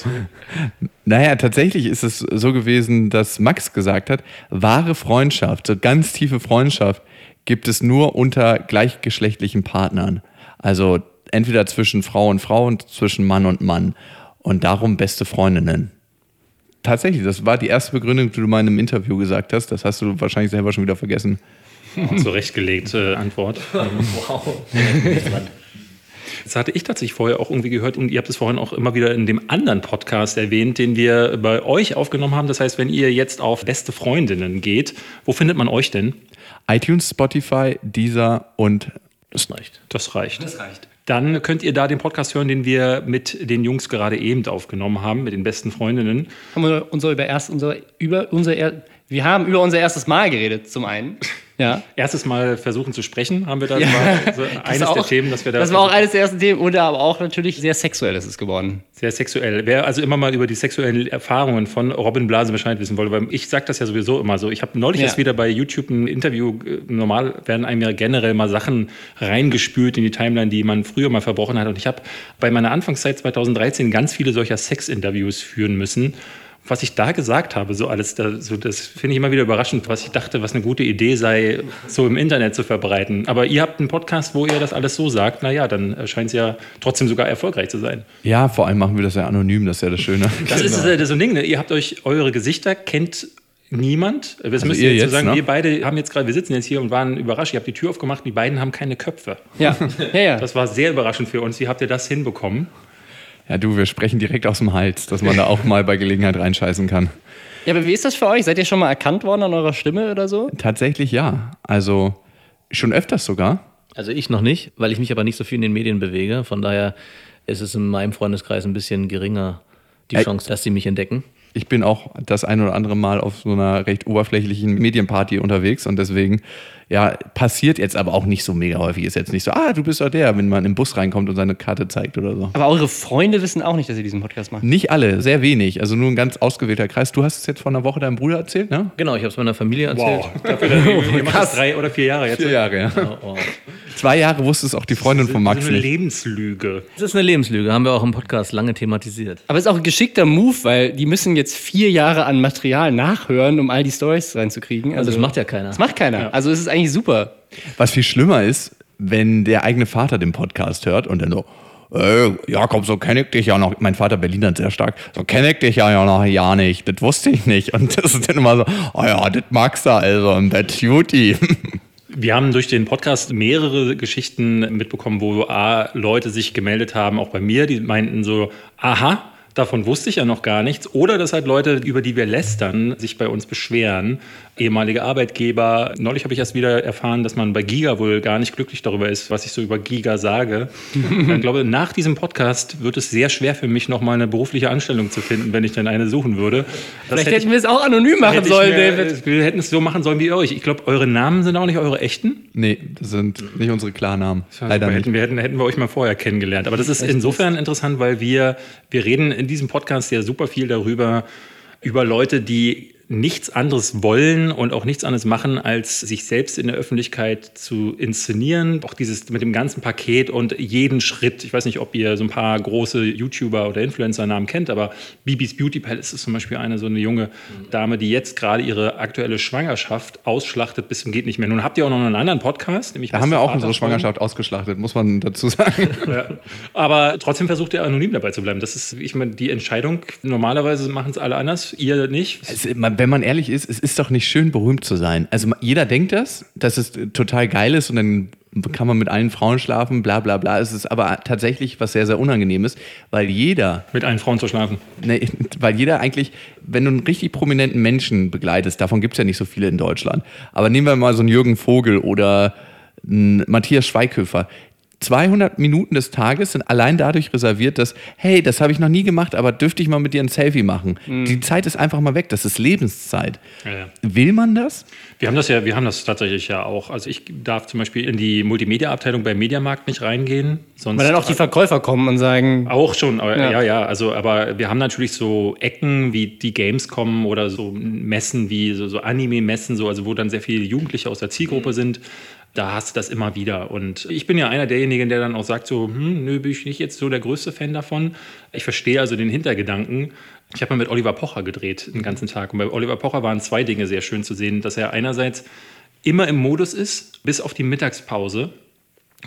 Naja, tatsächlich ist es so gewesen, dass Max gesagt hat, wahre Freundschaft, so ganz tiefe Freundschaft, gibt es nur unter gleichgeschlechtlichen Partnern. Also entweder zwischen Frau und Frau und zwischen Mann und Mann. Und darum beste Freundinnen. Tatsächlich, das war die erste Begründung, die du mal in einem Interview gesagt hast. Das hast du wahrscheinlich selber schon wieder vergessen. Oh, zurechtgelegte Antwort. (laughs) wow. Das hatte ich tatsächlich vorher auch irgendwie gehört und ihr habt es vorhin auch immer wieder in dem anderen Podcast erwähnt, den wir bei euch aufgenommen haben. Das heißt, wenn ihr jetzt auf beste Freundinnen geht, wo findet man euch denn? iTunes, Spotify, Deezer und das reicht. Das reicht. Das reicht. Dann könnt ihr da den Podcast hören, den wir mit den Jungs gerade eben aufgenommen haben, mit den besten Freundinnen. Haben wir unser über erst unser über unser wir haben über unser erstes Mal geredet zum einen. Ja. Erstes Mal versuchen zu sprechen, haben wir da (laughs) ja. so eines auch, der Themen, dass wir da. Das war auch eines der ersten Themen, oder aber auch natürlich sehr sexuell ist es geworden. Sehr sexuell. Wer also immer mal über die sexuellen Erfahrungen von Robin Blase Bescheid wissen wollte, weil ich sage das ja sowieso immer so. Ich habe neulich ja. erst wieder bei YouTube ein Interview. Normal werden einem ja generell mal Sachen reingespült in die Timeline, die man früher mal verbrochen hat. Und ich habe bei meiner Anfangszeit 2013 ganz viele solcher Sex-Interviews führen müssen was ich da gesagt habe, so alles, da, so, das finde ich immer wieder überraschend, was ich dachte, was eine gute Idee sei, so im Internet zu verbreiten. Aber ihr habt einen Podcast, wo ihr das alles so sagt, naja, dann scheint es ja trotzdem sogar erfolgreich zu sein. Ja, vor allem machen wir das ja anonym, das ist ja das Schöne. Das ist genau. so ein Ding, ne? ihr habt euch, eure Gesichter kennt niemand. Das also müsst ihr jetzt, jetzt sagen, ne? wir beide haben jetzt gerade, wir sitzen jetzt hier und waren überrascht. Ihr habt die Tür aufgemacht, die beiden haben keine Köpfe. Ja, (laughs) ja, ja. Das war sehr überraschend für uns. Wie habt ihr das hinbekommen? Ja, du, wir sprechen direkt aus dem Hals, dass man da auch mal bei Gelegenheit reinscheißen kann. Ja, aber wie ist das für euch? Seid ihr schon mal erkannt worden an eurer Stimme oder so? Tatsächlich ja. Also schon öfters sogar. Also ich noch nicht, weil ich mich aber nicht so viel in den Medien bewege. Von daher ist es in meinem Freundeskreis ein bisschen geringer die Chance, dass sie mich entdecken. Ich bin auch das ein oder andere Mal auf so einer recht oberflächlichen Medienparty unterwegs und deswegen ja, passiert jetzt aber auch nicht so mega häufig. Ist jetzt nicht so, ah, du bist doch der, wenn man im Bus reinkommt und seine Karte zeigt oder so. Aber eure Freunde wissen auch nicht, dass ihr diesen Podcast macht. Nicht alle, sehr wenig. Also nur ein ganz ausgewählter Kreis. Du hast es jetzt vor einer Woche deinem Bruder erzählt, ne? Genau, ich habe es meiner Familie erzählt. Wow. (laughs) Dafür, ihr macht das drei oder vier Jahre jetzt. Vier Jahre, ja. Oh, oh. Zwei Jahre wusste es auch die Freundin von Max. Das ist eine Lebenslüge. Das ist eine Lebenslüge, haben wir auch im Podcast lange thematisiert. Aber es ist auch ein geschickter Move, weil die müssen jetzt vier Jahre an Material nachhören, um all die Stories reinzukriegen. Also, also das macht ja keiner. Das macht keiner. Ja. Also es ist eigentlich super. Was viel schlimmer ist, wenn der eigene Vater den Podcast hört und dann so, äh, Jakob, so kenne ich dich ja noch. Mein Vater Berliner sehr stark. So kenne ich dich ja, ja noch ja nicht. Das wusste ich nicht. Und das ist dann immer so, oh ja, das magst du also im Bett Beauty. (laughs) Wir haben durch den Podcast mehrere Geschichten mitbekommen, wo A, Leute sich gemeldet haben, auch bei mir, die meinten so, aha, Davon wusste ich ja noch gar nichts. Oder dass halt Leute, über die wir lästern, sich bei uns beschweren. Ehemalige Arbeitgeber. Neulich habe ich erst wieder erfahren, dass man bei Giga wohl gar nicht glücklich darüber ist, was ich so über Giga sage. (laughs) ich glaube, nach diesem Podcast wird es sehr schwer für mich, nochmal eine berufliche Anstellung zu finden, wenn ich denn eine suchen würde. Das Vielleicht hätten wir es auch anonym machen sollen, mehr, David. Wir hätten es so machen sollen wie euch. Ich glaube, eure Namen sind auch nicht eure echten. Nee, das sind nicht unsere Klarnamen. Leider nicht. Hätten wir, hätten, hätten wir euch mal vorher kennengelernt. Aber das ist insofern interessant, weil wir, wir reden in in diesem Podcast ja super viel darüber, über Leute, die nichts anderes wollen und auch nichts anderes machen, als sich selbst in der Öffentlichkeit zu inszenieren. Auch dieses mit dem ganzen Paket und jeden Schritt. Ich weiß nicht, ob ihr so ein paar große YouTuber oder Influencer-Namen kennt, aber Bibis Beauty Palace ist zum Beispiel eine so eine junge Dame, die jetzt gerade ihre aktuelle Schwangerschaft ausschlachtet bis zum geht nicht mehr. Nun habt ihr auch noch einen anderen Podcast, nämlich Da haben wir auch unsere Schwangerschaft ausgeschlachtet, muss man dazu sagen. (laughs) Ja. Aber trotzdem versucht ihr anonym dabei zu bleiben. Das ist, ich meine, die Entscheidung. Normalerweise machen es alle anders, ihr nicht. Also, wenn man ehrlich ist, es ist doch nicht schön, berühmt zu sein. Also jeder denkt das, dass es total geil ist und dann kann man mit allen Frauen schlafen, bla bla bla. Es ist aber tatsächlich was sehr, sehr Unangenehmes, weil jeder. Mit allen Frauen zu schlafen. Nee, (laughs) weil jeder eigentlich, wenn du einen richtig prominenten Menschen begleitest, davon gibt es ja nicht so viele in Deutschland. Aber nehmen wir mal so einen Jürgen Vogel oder einen Matthias Schweighöfer. 200 Minuten des Tages sind allein dadurch reserviert, dass, hey, das habe ich noch nie gemacht, aber dürfte ich mal mit dir ein Selfie machen? Mhm. Die Zeit ist einfach mal weg, das ist Lebenszeit. Ja, ja. Will man das? Wir haben das ja, wir haben das tatsächlich ja auch. Also ich darf zum Beispiel in die Multimedia-Abteilung beim Mediamarkt nicht reingehen. Sonst Weil dann auch die Verkäufer kommen und sagen. Auch schon, aber, ja. ja, ja. Also, aber wir haben natürlich so Ecken wie die Gamescom oder so Messen wie so, so Anime-Messen, so, also wo dann sehr viele Jugendliche aus der Zielgruppe mhm. sind da hast du das immer wieder. Und ich bin ja einer derjenigen, der dann auch sagt, so, hm, nö, bin ich nicht jetzt so der größte Fan davon. Ich verstehe also den Hintergedanken. Ich habe mal mit Oliver Pocher gedreht den ganzen Tag. Und bei Oliver Pocher waren zwei Dinge sehr schön zu sehen, dass er einerseits immer im Modus ist, bis auf die Mittagspause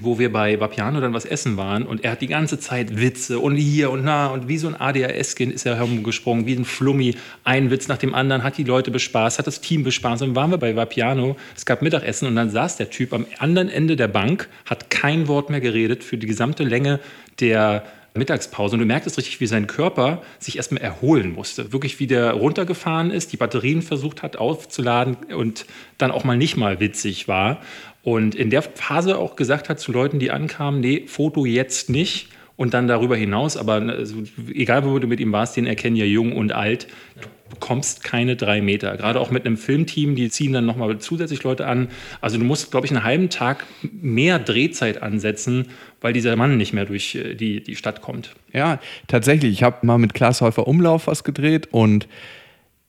wo wir bei Vapiano dann was essen waren und er hat die ganze Zeit Witze und hier und na und wie so ein ADHS-Kind ist er herumgesprungen, wie ein Flummi, ein Witz nach dem anderen, hat die Leute bespaßt, hat das Team bespaßt und dann waren wir bei Vapiano, es gab Mittagessen und dann saß der Typ am anderen Ende der Bank, hat kein Wort mehr geredet für die gesamte Länge der Mittagspause und du merktest richtig, wie sein Körper sich erstmal erholen musste. Wirklich, wie der runtergefahren ist, die Batterien versucht hat aufzuladen und dann auch mal nicht mal witzig war. Und in der Phase auch gesagt hat zu Leuten, die ankamen, nee, Foto jetzt nicht. Und dann darüber hinaus, aber also, egal wo du mit ihm warst, den erkennen ja jung und alt, du bekommst keine drei Meter. Gerade auch mit einem Filmteam, die ziehen dann nochmal zusätzlich Leute an. Also du musst, glaube ich, einen halben Tag mehr Drehzeit ansetzen, weil dieser Mann nicht mehr durch äh, die, die Stadt kommt. Ja, tatsächlich. Ich habe mal mit Klaas Häufer Umlauf was gedreht und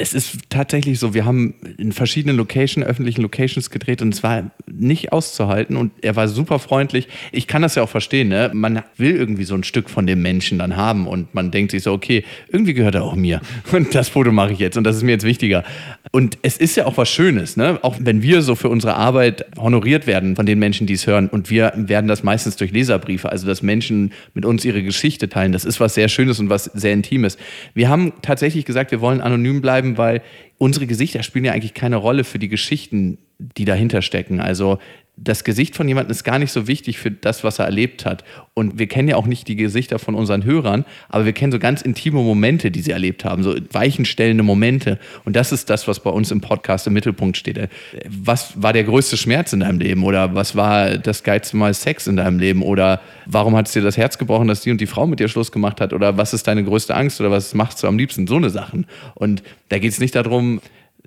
es ist tatsächlich so, wir haben in verschiedenen Locations, öffentlichen Locations gedreht und es war nicht auszuhalten und er war super freundlich. Ich kann das ja auch verstehen, ne? Man will irgendwie so ein Stück von dem Menschen dann haben und man denkt sich so, okay, irgendwie gehört er auch mir (laughs) und das Foto mache ich jetzt und das ist mir jetzt wichtiger. Und es ist ja auch was Schönes, ne? Auch wenn wir so für unsere Arbeit honoriert werden von den Menschen, die es hören und wir werden das meistens durch Leserbriefe, also dass Menschen mit uns ihre Geschichte teilen. Das ist was sehr Schönes und was sehr Intimes. Wir haben tatsächlich gesagt, wir wollen anonym bleiben bleiben, weil unsere Gesichter spielen ja eigentlich keine Rolle für die Geschichten, die dahinter stecken. Also das Gesicht von jemandem ist gar nicht so wichtig für das, was er erlebt hat. Und wir kennen ja auch nicht die Gesichter von unseren Hörern, aber wir kennen so ganz intime Momente, die sie erlebt haben, so weichenstellende Momente. Und das ist das, was bei uns im Podcast im Mittelpunkt steht. Was war der größte Schmerz in deinem Leben? Oder was war das geilste Mal Sex in deinem Leben? Oder warum hat es dir das Herz gebrochen, dass die und die Frau mit dir Schluss gemacht hat? Oder was ist deine größte Angst? Oder was machst du am liebsten? So eine Sachen. Und da geht es nicht darum,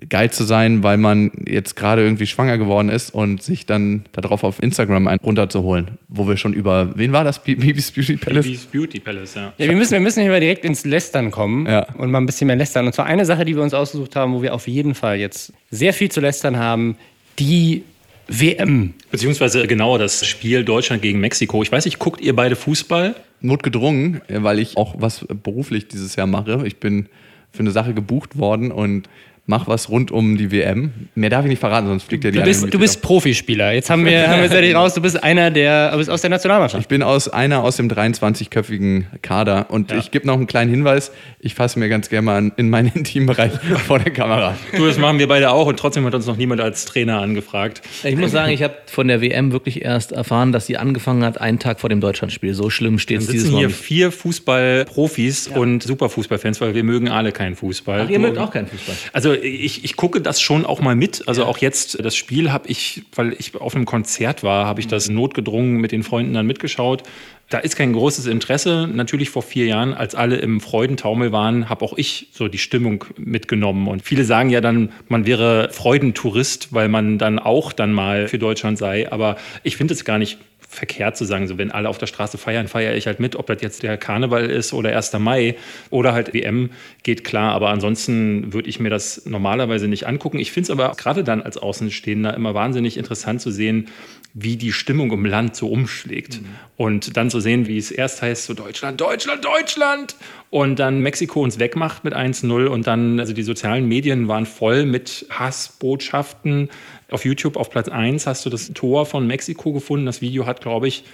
geil zu sein, weil man jetzt gerade irgendwie schwanger geworden ist und sich dann darauf auf Instagram einen runterzuholen, wo wir schon über, wen war das? Bibis Beauty Palace? Bibis Beauty Palace, ja. Ja, wir müssen, wir müssen hier mal direkt ins Lästern kommen ja. und mal ein bisschen mehr lästern. Und zwar eine Sache, die wir uns ausgesucht haben, wo wir auf jeden Fall jetzt sehr viel zu lästern haben, die WM. Beziehungsweise genauer das Spiel Deutschland gegen Mexiko. Ich weiß nicht, guckt ihr beide Fußball? Notgedrungen, weil ich auch was beruflich dieses Jahr mache. Ich bin für eine Sache gebucht worden und mach was rund um die WM. Mehr darf ich nicht verraten, sonst fliegt ja die Du bist, du bist Profispieler. Jetzt haben wir, (laughs) haben wir jetzt raus, du bist einer der, du bist aus der Nationalmannschaft. Ich bin aus einer aus dem 23-köpfigen Kader und ja. ich gebe noch einen kleinen Hinweis. Ich fasse mir ganz gerne mal in meinen (laughs) Intimbereich (laughs) vor der Kamera. Du, das machen wir beide auch und trotzdem hat uns noch niemand als Trainer angefragt. Ich muss sagen, ich habe von der WM wirklich erst erfahren, dass sie angefangen hat, einen Tag vor dem Deutschlandspiel. So schlimm steht es dieses Mal. hier vier Fußballprofis ja. und Superfußballfans, weil wir mögen alle keinen Fußball. Ach, ihr mögt auch keinen Fußball. Also ich, ich gucke das schon auch mal mit. Also ja. auch jetzt, das Spiel habe ich, weil ich auf einem Konzert war, habe ich das notgedrungen mit den Freunden dann mitgeschaut. Da ist kein großes Interesse. Natürlich vor vier Jahren, als alle im Freudentaumel waren, habe auch ich so die Stimmung mitgenommen. Und viele sagen ja dann, man wäre Freudentourist, weil man dann auch dann mal für Deutschland sei. Aber ich finde es gar nicht verkehrt zu sagen, so wenn alle auf der Straße feiern, feiere ich halt mit, ob das jetzt der Karneval ist oder 1. Mai oder halt WM, geht klar. Aber ansonsten würde ich mir das normalerweise nicht angucken. Ich finde es aber gerade dann als Außenstehender immer wahnsinnig interessant zu sehen, wie die Stimmung im Land so umschlägt. Mhm. Und dann zu sehen, wie es erst heißt, so Deutschland, Deutschland, Deutschland. Und dann Mexiko uns wegmacht mit 1-0. Und dann, also die sozialen Medien waren voll mit Hassbotschaften. Auf YouTube auf Platz 1 hast du das Tor von Mexiko gefunden. Das Video hat, glaube ich,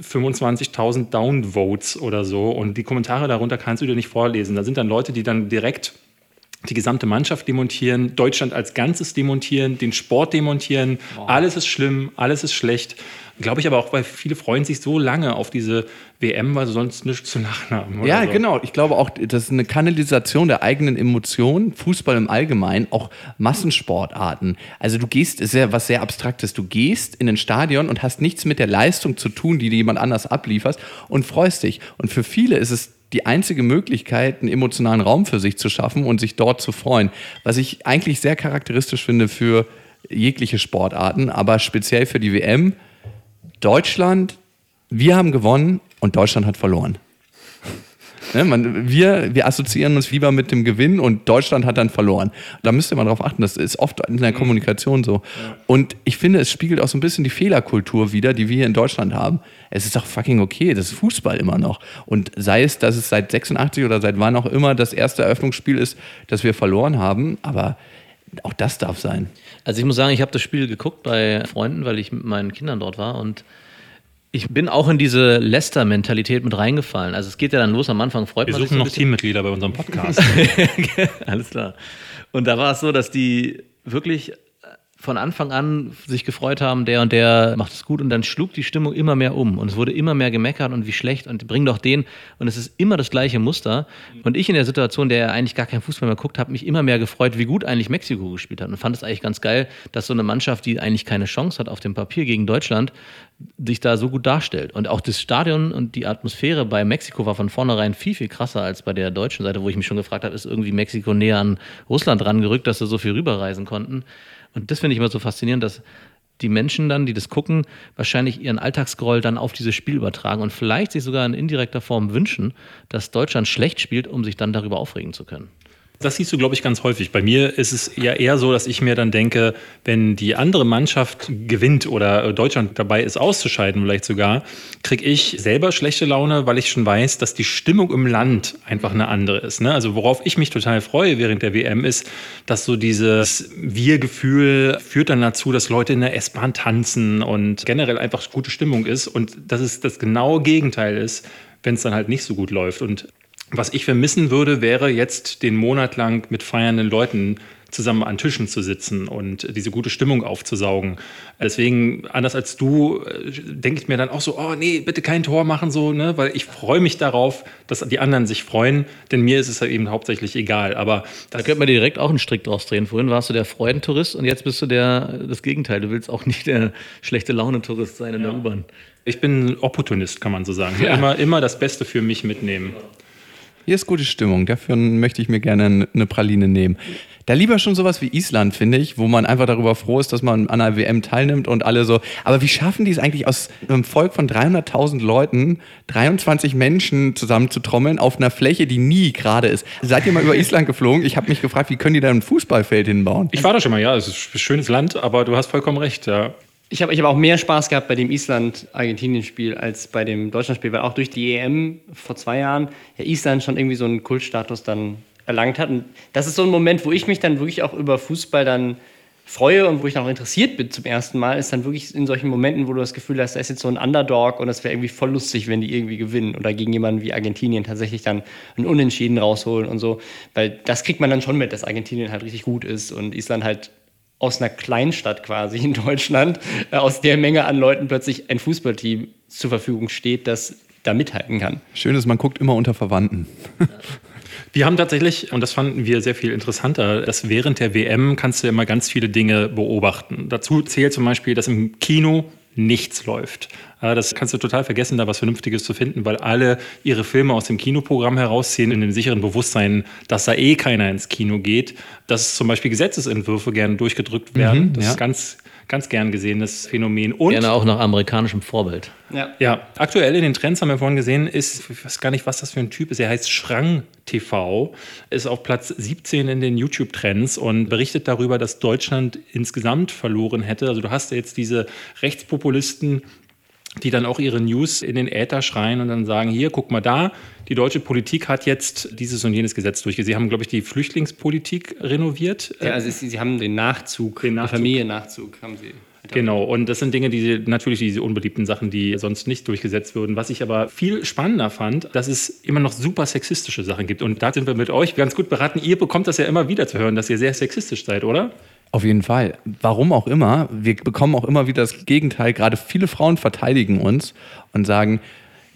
25.000 Downvotes oder so. Und die Kommentare darunter kannst du dir nicht vorlesen. Da sind dann Leute, die dann direkt die gesamte Mannschaft demontieren, Deutschland als Ganzes demontieren, den Sport demontieren. Wow. Alles ist schlimm, alles ist schlecht. Glaube ich aber auch, weil viele freuen sich so lange auf diese WM, weil sie sonst nichts zu lachen haben. ja, so. genau. Ich glaube auch, das ist eine Kanalisation der eigenen Emotionen, Fußball im Allgemeinen, auch Massensportarten. Also du gehst, ist ja was sehr Abstraktes, du gehst in ein Stadion und hast nichts mit der Leistung zu tun, die dir jemand anders ablieferst und freust dich. Und für viele ist es die einzige Möglichkeit, einen emotionalen Raum für sich zu schaffen und sich dort zu freuen. Was ich eigentlich sehr charakteristisch finde für jegliche Sportarten, aber speziell für die WM. Deutschland, wir haben gewonnen und Deutschland hat verloren. Ne, man, wir, wir assoziieren uns lieber mit dem Gewinn und Deutschland hat dann verloren. Da müsste man darauf achten, das ist oft in der mhm. Kommunikation so. Und ich finde, es spiegelt auch so ein bisschen die Fehlerkultur wieder, die wir hier in Deutschland haben. Es ist doch fucking okay, das ist Fußball immer noch. Und sei es, dass es seit 86 oder seit wann auch immer das erste Eröffnungsspiel ist, das wir verloren haben, aber auch das darf sein. Also ich muss sagen, ich habe das Spiel geguckt bei Freunden, weil ich mit meinen Kindern dort war und ich bin auch in diese Leicester-Mentalität mit reingefallen. Also es geht ja dann los, am Anfang freut Wir man sich. Wir suchen noch Teammitglieder bei unserem Podcast. (laughs) Alles klar. Und da war es so, dass die wirklich von Anfang an sich gefreut haben, der und der macht es gut. Und dann schlug die Stimmung immer mehr um. Und es wurde immer mehr gemeckert und wie schlecht und bring doch den. Und es ist immer das gleiche Muster. Und ich in der Situation, der eigentlich gar keinen Fußball mehr guckt, habe mich immer mehr gefreut, wie gut eigentlich Mexiko gespielt hat. Und fand es eigentlich ganz geil, dass so eine Mannschaft, die eigentlich keine Chance hat auf dem Papier gegen Deutschland, sich da so gut darstellt. Und auch das Stadion und die Atmosphäre bei Mexiko war von vornherein viel, viel krasser als bei der deutschen Seite, wo ich mich schon gefragt habe, ist irgendwie Mexiko näher an Russland rangerückt, dass sie so viel rüberreisen konnten. Und das finde ich immer so faszinierend, dass die Menschen dann, die das gucken, wahrscheinlich ihren Alltagsgroll dann auf dieses Spiel übertragen und vielleicht sich sogar in indirekter Form wünschen, dass Deutschland schlecht spielt, um sich dann darüber aufregen zu können. Das siehst du, glaube ich, ganz häufig. Bei mir ist es ja eher so, dass ich mir dann denke, wenn die andere Mannschaft gewinnt oder Deutschland dabei ist, auszuscheiden, vielleicht sogar, kriege ich selber schlechte Laune, weil ich schon weiß, dass die Stimmung im Land einfach eine andere ist. Ne? Also worauf ich mich total freue während der WM ist, dass so dieses Wir-Gefühl führt dann dazu, dass Leute in der S-Bahn tanzen und generell einfach gute Stimmung ist und dass es das genaue Gegenteil ist, wenn es dann halt nicht so gut läuft. Und was ich vermissen würde, wäre jetzt den Monat lang mit feiernden Leuten zusammen an Tischen zu sitzen und diese gute Stimmung aufzusaugen. Deswegen, anders als du, äh, denke ich mir dann auch so, oh nee, bitte kein Tor machen so, ne? weil ich freue mich darauf, dass die anderen sich freuen, denn mir ist es ja eben hauptsächlich egal. Aber da könnte man dir direkt auch einen Strick draus drehen. Vorhin warst du der Freudentourist und jetzt bist du der, das Gegenteil. Du willst auch nicht der schlechte Laune-Tourist sein in ja. der U-Bahn. Ich bin Opportunist, kann man so sagen. Ja. Immer, immer das Beste für mich mitnehmen. Hier ist gute Stimmung. Dafür möchte ich mir gerne eine Praline nehmen. Da lieber schon sowas wie Island, finde ich, wo man einfach darüber froh ist, dass man an einer WM teilnimmt und alle so. Aber wie schaffen die es eigentlich aus einem Volk von 300.000 Leuten, 23 Menschen zusammenzutrommeln auf einer Fläche, die nie gerade ist? Seid ihr mal über Island geflogen? Ich habe mich gefragt, wie können die da ein Fußballfeld hinbauen? Ich war da schon mal, ja. Es ist ein schönes Land, aber du hast vollkommen recht, ja. Ich habe ich hab auch mehr Spaß gehabt bei dem Island-Argentinien-Spiel als bei dem Deutschland-Spiel, weil auch durch die EM vor zwei Jahren ja Island schon irgendwie so einen Kultstatus dann erlangt hat. Und das ist so ein Moment, wo ich mich dann wirklich auch über Fußball dann freue und wo ich dann auch interessiert bin zum ersten Mal, ist dann wirklich in solchen Momenten, wo du das Gefühl hast, da ist jetzt so ein Underdog und das wäre irgendwie voll lustig, wenn die irgendwie gewinnen oder gegen jemanden wie Argentinien tatsächlich dann ein Unentschieden rausholen und so. Weil das kriegt man dann schon mit, dass Argentinien halt richtig gut ist und Island halt aus einer Kleinstadt quasi in Deutschland, äh, aus der Menge an Leuten plötzlich ein Fußballteam zur Verfügung steht, das da mithalten kann. Schön ist, man guckt immer unter Verwandten. (laughs) Wir haben tatsächlich, und das fanden wir sehr viel interessanter, dass während der WM kannst du immer ganz viele Dinge beobachten. Dazu zählt zum Beispiel, dass im Kino nichts läuft. Äh, Das kannst du total vergessen, da was Vernünftiges zu finden, weil alle ihre Filme aus dem Kinoprogramm herausziehen, in dem sicheren Bewusstsein, dass da eh keiner ins Kino geht. Dass zum Beispiel Gesetzesentwürfe gerne durchgedrückt werden. das ja. ist ganz, ganz gern gesehenes Phänomen. Und Gerne auch nach amerikanischem Vorbild. Ja. ja, aktuell in den Trends haben wir vorhin gesehen, ist, ich weiß gar nicht, was das für ein Typ ist. Er heißt Schrang TV, ist auf Platz 17 in den YouTube-Trends und berichtet darüber, dass Deutschland insgesamt verloren hätte. Also du hast ja jetzt diese Rechtspopulisten, die dann auch ihre News in den Äther schreien und dann sagen, hier, guck mal da, die deutsche Politik hat jetzt dieses und jenes Gesetz durchgesetzt. Sie haben, glaube ich, die Flüchtlingspolitik renoviert. Ja, also sie, sie haben den Nachzug, Den den Nachzug. Familiennachzug haben sie. Genau, und das sind Dinge, die natürlich diese unbeliebten Sachen, die sonst nicht durchgesetzt würden. Was ich aber viel spannender fand, dass es immer noch super sexistische Sachen gibt. Und da sind wir mit euch ganz gut beraten. Ihr bekommt das ja immer wieder zu hören, dass ihr sehr sexistisch seid, oder? Auf jeden Fall. Warum auch immer. Wir bekommen auch immer wieder das Gegenteil. Gerade viele Frauen verteidigen uns und sagen,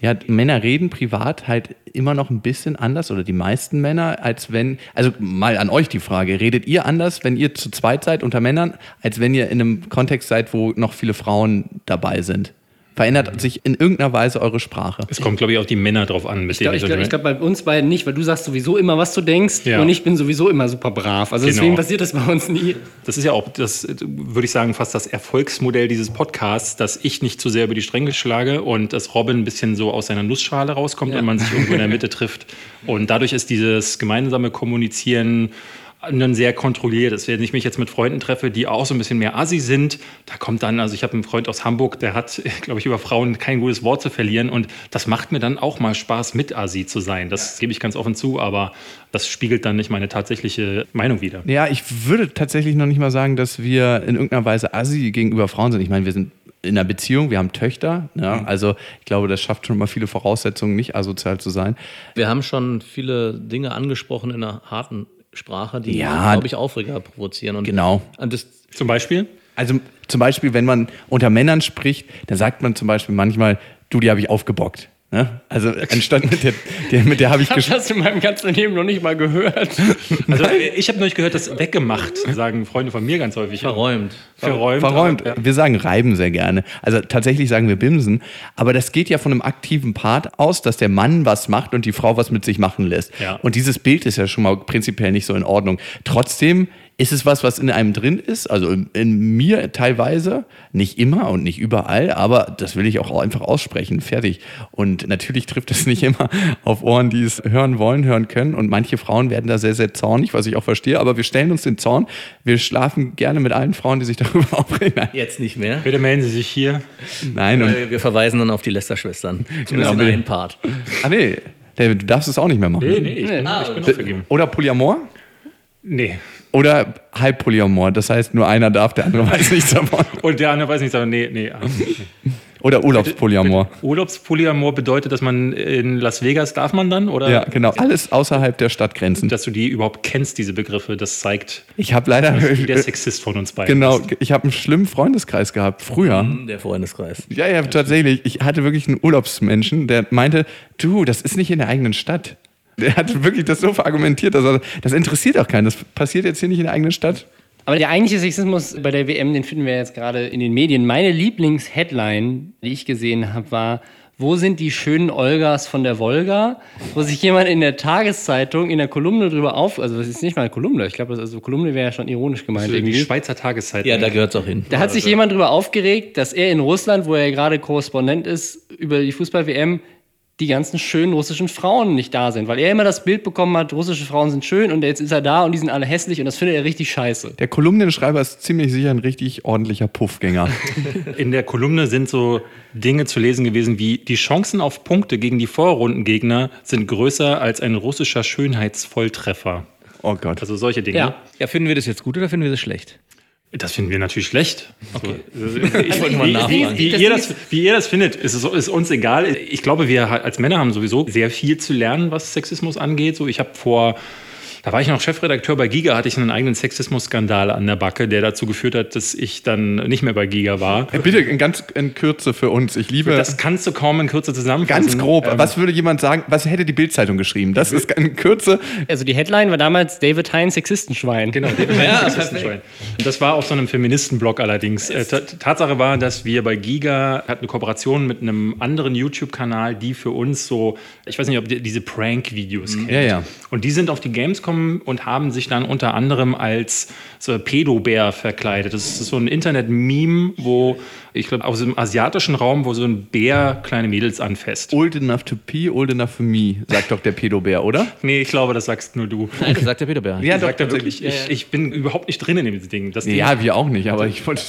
ja, Männer reden privat halt immer noch ein bisschen anders oder die meisten Männer, als wenn, also mal an euch die Frage, redet ihr anders, wenn ihr zu zweit seid unter Männern, als wenn ihr in einem Kontext seid, wo noch viele Frauen dabei sind? Verändert sich in irgendeiner Weise eure Sprache? Es kommt, glaube ich, auch die Männer drauf an. Mit Ich glaube, ich glaub, ich glaub, bei uns beiden nicht, weil du sagst sowieso immer, was du denkst Ja. und ich bin sowieso immer super brav. Also Genau. deswegen passiert das bei uns nie. Das ist ja auch, das würde ich sagen, fast das Erfolgsmodell dieses Podcasts, dass ich nicht zu sehr über die Stränge schlage und dass Robin ein bisschen so aus seiner Nussschale rauskommt Ja. und man sich irgendwo in der Mitte trifft. Und dadurch ist dieses gemeinsame Kommunizieren dann sehr kontrolliert. Das, wenn ich mich jetzt mit Freunden treffe, die auch so ein bisschen mehr Assi sind, da kommt dann, also ich habe einen Freund aus Hamburg, der hat, (laughs) glaube ich, über Frauen kein gutes Wort zu verlieren und das macht mir dann auch mal Spaß, mit Assi zu sein. Das gebe ich ganz offen zu, aber das spiegelt dann nicht meine tatsächliche Meinung wider. Ja, ich würde tatsächlich noch nicht mal sagen, dass wir in irgendeiner Weise assi gegenüber Frauen sind. Ich meine, wir sind in einer Beziehung, wir haben Töchter. Ja, also ich glaube, das schafft schon mal viele Voraussetzungen, nicht asozial zu sein. Wir haben schon viele Dinge angesprochen in einer harten Sprache, die, Ja. glaube ich, Aufreger provozieren. Und Genau. Und das, Zum Beispiel? Also zum Beispiel, wenn man unter Männern spricht, dann sagt man zum Beispiel manchmal, du, die habe ich aufgebockt. Ne? Also anstatt mit der, der mit der habe ich Ich habe gesprochen. das in meinem ganzen Leben noch nicht mal gehört. Also ich habe neulich gehört, dass weggemacht, sagen Freunde von mir ganz häufig. verräumt. Verräumt. Verräumt. aber, Ja. Wir sagen reiben sehr gerne. Also tatsächlich sagen wir bimsen. Aber das geht ja von einem aktiven Part aus, dass der Mann was macht und die Frau was mit sich machen lässt. Ja. Und dieses Bild ist ja schon mal prinzipiell nicht so in Ordnung. Trotzdem ist es was, was in einem drin ist, also in, in mir teilweise, nicht immer und nicht überall, aber das will ich auch einfach aussprechen, fertig. Und natürlich trifft es nicht immer auf Ohren, die es hören wollen, hören können. Und manche Frauen werden da sehr, sehr zornig, was ich auch verstehe, aber wir stellen uns den Zorn. Wir schlafen gerne mit allen Frauen, die sich (laughs) darüber aufregen. Jetzt nicht mehr. Bitte melden Sie sich hier. Nein und, Äh, Wir verweisen dann auf die Lester-Schwestern. Genau, Zumindest in bitte. einen Part. ah nee, David, du darfst es auch nicht mehr machen. Nee, nee, ich bin, Ah, ich bin noch vergeben. Oder Polyamor? Nee. Oder Halbpolyamor, das heißt nur einer darf, der andere weiß nichts davon. (laughs) Und der andere weiß nicht, aber nee, nee. nee. Oder Urlaubspolyamor. Urlaubspolyamor bedeutet, dass man in Las Vegas darf man dann? Oder Ja, genau, alles außerhalb der Stadtgrenzen. dass du die überhaupt kennst, diese Begriffe, das zeigt, Ich habe leider, wie der Sexist von uns beiden genau, ist. ich habe einen schlimmen Freundeskreis gehabt, früher. Der Freundeskreis. Ja, ja, tatsächlich. Ich hatte wirklich einen Urlaubsmenschen, der meinte, du, das ist nicht in der eigenen Stadt. Der hat wirklich das so verargumentiert, dass er, das interessiert auch keinen. Das passiert jetzt hier nicht in der eigenen Stadt. Aber der eigentliche Sexismus bei der WM, den finden wir jetzt gerade in den Medien. Meine Lieblingsheadline, die ich gesehen habe, war wo sind die schönen Olgas von der Wolga? Wo sich jemand in der Tageszeitung in der Kolumne drüber auf, also das ist nicht mal eine Kolumne, ich glaube, das also Kolumne wäre ja schon ironisch gemeint Die irgendwie. Schweizer Tageszeitung. Ja, da gehört es auch hin. Da hat sich jemand drüber aufgeregt, dass er in Russland, wo er gerade Korrespondent ist, über die Fußball-WM, die ganzen schönen russischen Frauen nicht da sind. Weil er immer das Bild bekommen hat, russische Frauen sind schön und jetzt ist er da und die sind alle hässlich und das findet er richtig scheiße. Der Kolumnenschreiber ist ziemlich sicher ein richtig ordentlicher Puffgänger. (laughs) In der Kolumne sind so Dinge zu lesen gewesen wie die Chancen auf Punkte gegen die Vorrundengegner sind größer als ein russischer Schönheitsvolltreffer. Oh Gott. Also solche Dinge. Ja. Ja, finden wir das jetzt gut oder finden wir das schlecht? Das finden wir natürlich schlecht. Okay. Ich wollte mal Wie, nachfragen. wie, wie, ihr das, wie ihr das findet, ist, ist uns egal. Ich glaube, wir als Männer haben sowieso sehr viel zu lernen, was Sexismus angeht. So, ich habe vor Da war ich noch Chefredakteur bei Giga, hatte ich einen eigenen Sexismus-Skandal an der Backe, der dazu geführt hat, dass ich dann nicht mehr bei Giga war. Äh, Bitte in ganz in Kürze für uns. Ich liebe Das kannst du kaum in Kürze zusammenfassen. ganz grob. Ähm, was würde jemand sagen? Was hätte die Bildzeitung geschrieben? Das ist in Kürze. Also die Headline war damals David Hein Sexistenschwein. Genau, David (laughs) ja, Sexistenschwein. Das war auf so einem Feministenblog allerdings. Äh, Ta- Tatsache war, dass wir bei Giga hatten eine Kooperation mit einem anderen YouTube-Kanal, die für uns so, ich weiß nicht, ob ihr diese Prank-Videos kennt. Ja, ja. Und die sind auf die Gamescom und haben sich dann unter anderem als so Pedobär verkleidet. Das ist so ein Internet-Meme, wo ich glaube aus dem asiatischen Raum, wo so ein Bär kleine Mädels anfasst. Old enough to pee, old enough for me, sagt doch der Pedobär, oder? (laughs) Nee, ich glaube, das sagst nur du. Nein, das sagt der Peter Bär. Ja, Sagt er wirklich? Ich, ich bin überhaupt nicht drin in dem Ding. Das Ding Ja, wir auch nicht, aber ich wollte,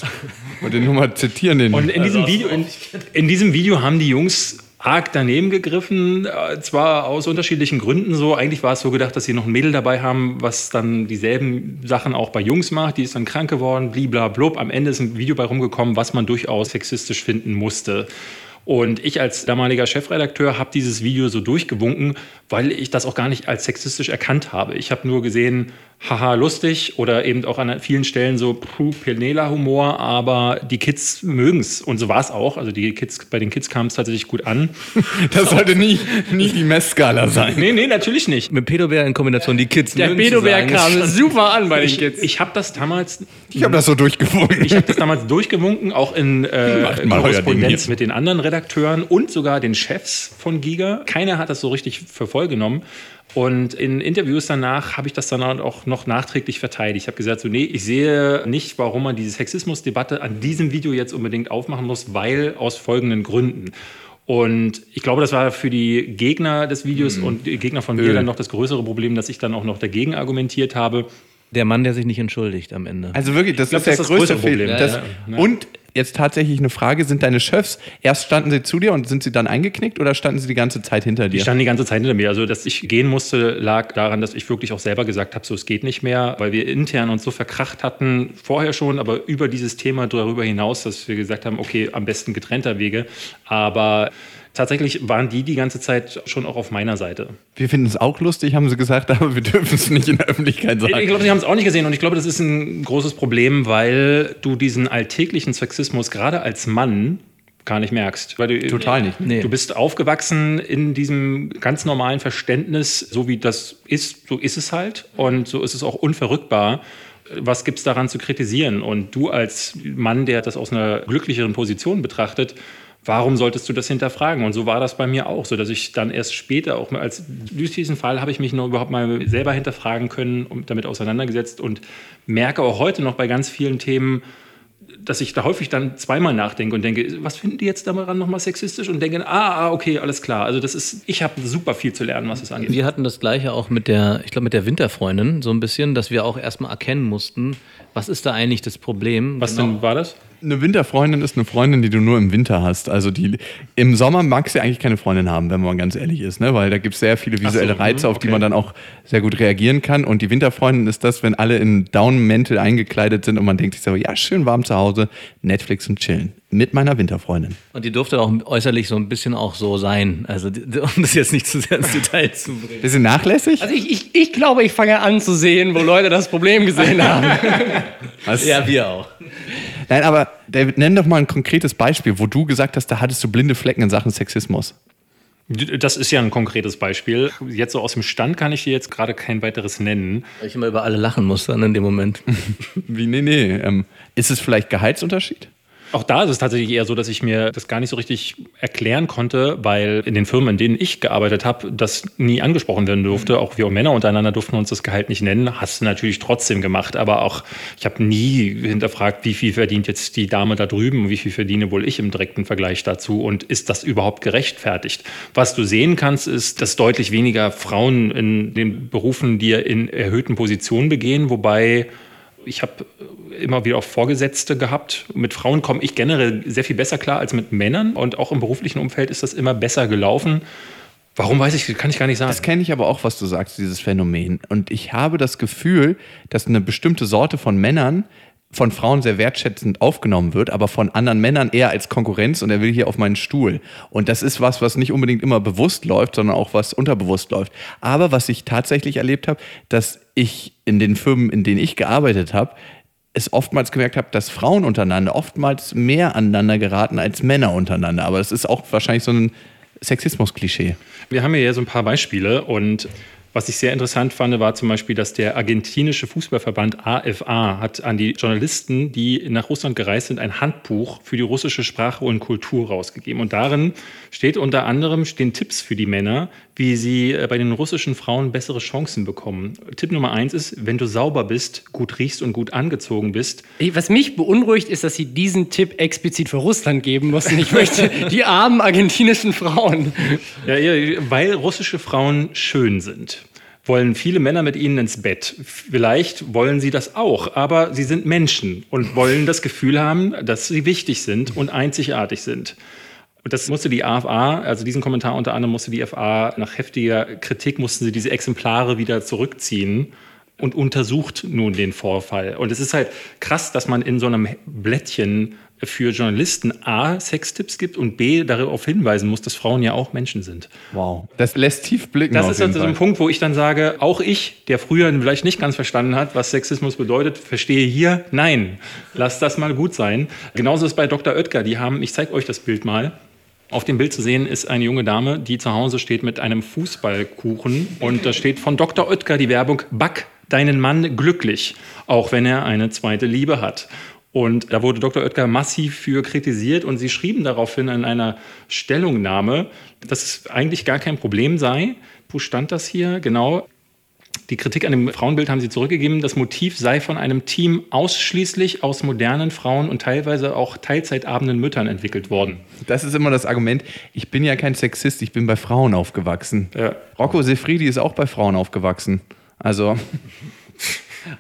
wollte nur mal zitieren. Den Und in diesem, Video, in, in diesem Video haben die Jungs arg daneben gegriffen, äh, zwar aus unterschiedlichen Gründen so. Eigentlich war es so gedacht, dass sie noch ein Mädel dabei haben, was dann dieselben Sachen auch bei Jungs macht. Die ist dann krank geworden, bliblablub. Am Ende ist ein Video bei rumgekommen, was man durchaus sexistisch finden musste. Und ich als damaliger Chefredakteur habe dieses Video so durchgewunken, weil ich das auch gar nicht als sexistisch erkannt habe. Ich habe nur gesehen, haha, lustig oder eben auch an vielen Stellen so Penela-Humor, aber die Kids mögen es. Und so war es auch. Also die Kids, bei den Kids kam es tatsächlich gut an. (laughs) das sollte nie, nie die Messskala sein. Nee, nee, natürlich nicht. Mit Pedobär in Kombination die Kids. Der mögen Pedobär kam super an bei den Ich, Kids. ich habe das damals Ich habe das so durchgewunken. Ich habe das damals durchgewunken, auch in äh, Korrespondenz mit den anderen Redakteuren und sogar den Chefs von Giga. Keiner hat das so richtig für voll genommen. Und in Interviews danach habe ich das dann auch noch nachträglich verteidigt. Ich habe gesagt, so, nee, ich sehe nicht, warum man diese Sexismusdebatte an diesem Video jetzt unbedingt aufmachen muss, weil aus folgenden Gründen. Und ich glaube, das war für die Gegner des Videos und die Gegner von mir Öl. dann noch das größere Problem, dass ich dann auch noch dagegen argumentiert habe. Der Mann, der sich nicht entschuldigt am Ende. Also wirklich, das glaub, ist der das ist das größte größere Fehler. Problem. Ja, ja. Und jetzt tatsächlich eine Frage: Sind deine Chefs erst standen sie zu dir und sind sie dann eingeknickt oder standen sie die ganze Zeit hinter Die dir? standen die ganze Zeit hinter mir. Also, dass ich gehen musste, lag daran, dass ich wirklich auch selber gesagt habe, so es geht nicht mehr, weil wir intern uns so verkracht hatten, vorher schon, aber über dieses Thema darüber hinaus, dass wir gesagt haben, okay, am besten getrennter Wege. Aber tatsächlich waren die die ganze Zeit schon auch auf meiner Seite. Wir finden es auch lustig, haben sie gesagt, (laughs) aber wir dürfen es nicht in der Öffentlichkeit Ich sagen. glaube, sie haben es auch nicht gesehen und ich glaube, das ist ein großes Problem, weil du diesen alltäglichen Sexismus gerade als Mann gar nicht merkst. Weil du, Total nicht. Nee. Du bist aufgewachsen in diesem ganz normalen Verständnis, so wie das ist, so ist es halt und so ist es auch unverrückbar. Was gibt es daran zu kritisieren? Und du als Mann, der das aus einer glücklicheren Position betrachtet, warum solltest du das hinterfragen? Und so war das bei mir auch, so dass ich dann erst später auch als durch diesen Fall habe ich mich noch überhaupt mal selber hinterfragen können und damit auseinandergesetzt und merke auch heute noch bei ganz vielen Themen, dass ich da häufig dann zweimal nachdenke und denke, was finden die jetzt daran nochmal sexistisch? Und denke, ah, ah, okay, alles klar. Also das ist, ich habe super viel zu lernen, was es angeht. Wir hatten das gleiche auch mit der, ich glaube, mit der Winterfreundin, so ein bisschen, dass wir auch erstmal erkennen mussten, was ist da eigentlich das Problem? was Genau. denn war das? Eine Winterfreundin ist eine Freundin, die du nur im Winter hast. Also die im Sommer magst du eigentlich keine Freundin haben, wenn man ganz ehrlich ist, ne? Weil da gibt es sehr viele visuelle so, Reize, mhm, auf die okay. man dann auch sehr gut reagieren kann. Und die Winterfreundin ist das, wenn alle in Down-Mäntel eingekleidet sind und man denkt sich so, ja, schön warm zu Hause, Netflix und chillen. Mit meiner Winterfreundin. Und die durfte auch äußerlich so ein bisschen auch so sein. Also, um das jetzt nicht zu sehr ins Detail zu bringen. Bisschen nachlässig? Also ich, ich, ich glaube, ich fange an zu sehen, wo Leute das Problem gesehen haben. (laughs) Was? Ja, wir auch. Nein, aber David, nenn doch mal ein konkretes Beispiel, wo du gesagt hast, da hattest du blinde Flecken in Sachen Sexismus. Das ist ja ein konkretes Beispiel. Jetzt so aus dem Stand kann ich dir jetzt gerade kein weiteres nennen. Weil ich immer über alle lachen muss dann in dem Moment. (laughs) Wie, nee, nee. Ähm, ist es vielleicht Gehaltsunterschied? Auch da ist es tatsächlich eher so, dass ich mir das gar nicht so richtig erklären konnte, weil in den Firmen, in denen ich gearbeitet habe, das nie angesprochen werden durfte. Auch wir Männer untereinander durften uns das Gehalt nicht nennen. Hast du natürlich trotzdem gemacht. Aber auch, ich habe nie hinterfragt, wie viel verdient jetzt die Dame da drüben und wie viel verdiene wohl ich im direkten Vergleich dazu und ist das überhaupt gerechtfertigt? Was du sehen kannst, ist, dass deutlich weniger Frauen in den Berufen, die in erhöhten Positionen begehen, wobei ich habe immer wieder auch Vorgesetzte gehabt. Mit Frauen komme ich generell sehr viel besser klar als mit Männern. Und auch im beruflichen Umfeld ist das immer besser gelaufen. Warum weiß ich, kann ich gar nicht sagen. Das kenne ich aber auch, was du sagst, dieses Phänomen. Und ich habe das Gefühl, dass eine bestimmte Sorte von Männern von Frauen sehr wertschätzend aufgenommen wird, aber von anderen Männern eher als Konkurrenz und er will hier auf meinen Stuhl. Und das ist was, was nicht unbedingt immer bewusst läuft, sondern auch was unterbewusst läuft. Aber was ich tatsächlich erlebt habe, dass ich in den Firmen, in denen ich gearbeitet habe, es oftmals gemerkt habe, dass Frauen untereinander oftmals mehr aneinander geraten als Männer untereinander. Aber das ist auch wahrscheinlich so ein Sexismus-Klischee. Wir haben hier so ein paar Beispiele und was ich sehr interessant fand, war zum Beispiel, dass der argentinische Fußballverband AFA hat an die Journalisten, die nach Russland gereist sind, ein Handbuch für die russische Sprache und Kultur rausgegeben. Und darin steht unter anderem stehen Tipps für die Männer, wie sie äh, bei den russischen Frauen bessere Chancen bekommen. Tipp Nummer eins ist, wenn du sauber bist, gut riechst und gut angezogen bist. Was mich beunruhigt, ist, dass sie diesen Tipp explizit für Russland geben mussten. Ich möchte (laughs) die armen argentinischen Frauen. Ja, weil russische Frauen schön sind wollen viele Männer mit ihnen ins Bett. Vielleicht wollen sie das auch, aber sie sind Menschen und wollen das Gefühl haben, dass sie wichtig sind und einzigartig sind. Und das musste die AFA, also diesen Kommentar unter anderem musste die FA nach heftiger Kritik, mussten sie diese Exemplare wieder zurückziehen und untersucht nun den Vorfall. Und es ist halt krass, dass man in so einem Blättchen für Journalisten A, Sextipps gibt und B, darauf hinweisen muss, dass Frauen ja auch Menschen sind. Wow. Das lässt tief blicken. Das ist also so ein Punkt, wo ich dann sage, auch ich, der früher vielleicht nicht ganz verstanden hat, was Sexismus bedeutet, verstehe hier, nein, lass das mal gut sein. Genauso ist es bei Dr. Oetker. Die haben, ich zeige euch das Bild mal. Auf dem Bild zu sehen ist eine junge Dame, die zu Hause steht mit einem Fußballkuchen und da steht von Dr. Oetker die Werbung, back deinen Mann glücklich, auch wenn er eine zweite Liebe hat. Und da wurde Dr. Oetker massiv für kritisiert und sie schrieben daraufhin in einer Stellungnahme, dass es eigentlich gar kein Problem sei. Wo stand das hier? Genau. Die Kritik an dem Frauenbild haben sie zurückgegeben. Das Motiv sei von einem Team ausschließlich aus modernen Frauen und teilweise auch teilzeitabenden Müttern entwickelt worden. Das ist immer das Argument. Ich bin ja kein Sexist, ich bin bei Frauen aufgewachsen. Ja. Rocco Sefridi ist auch bei Frauen aufgewachsen. Also.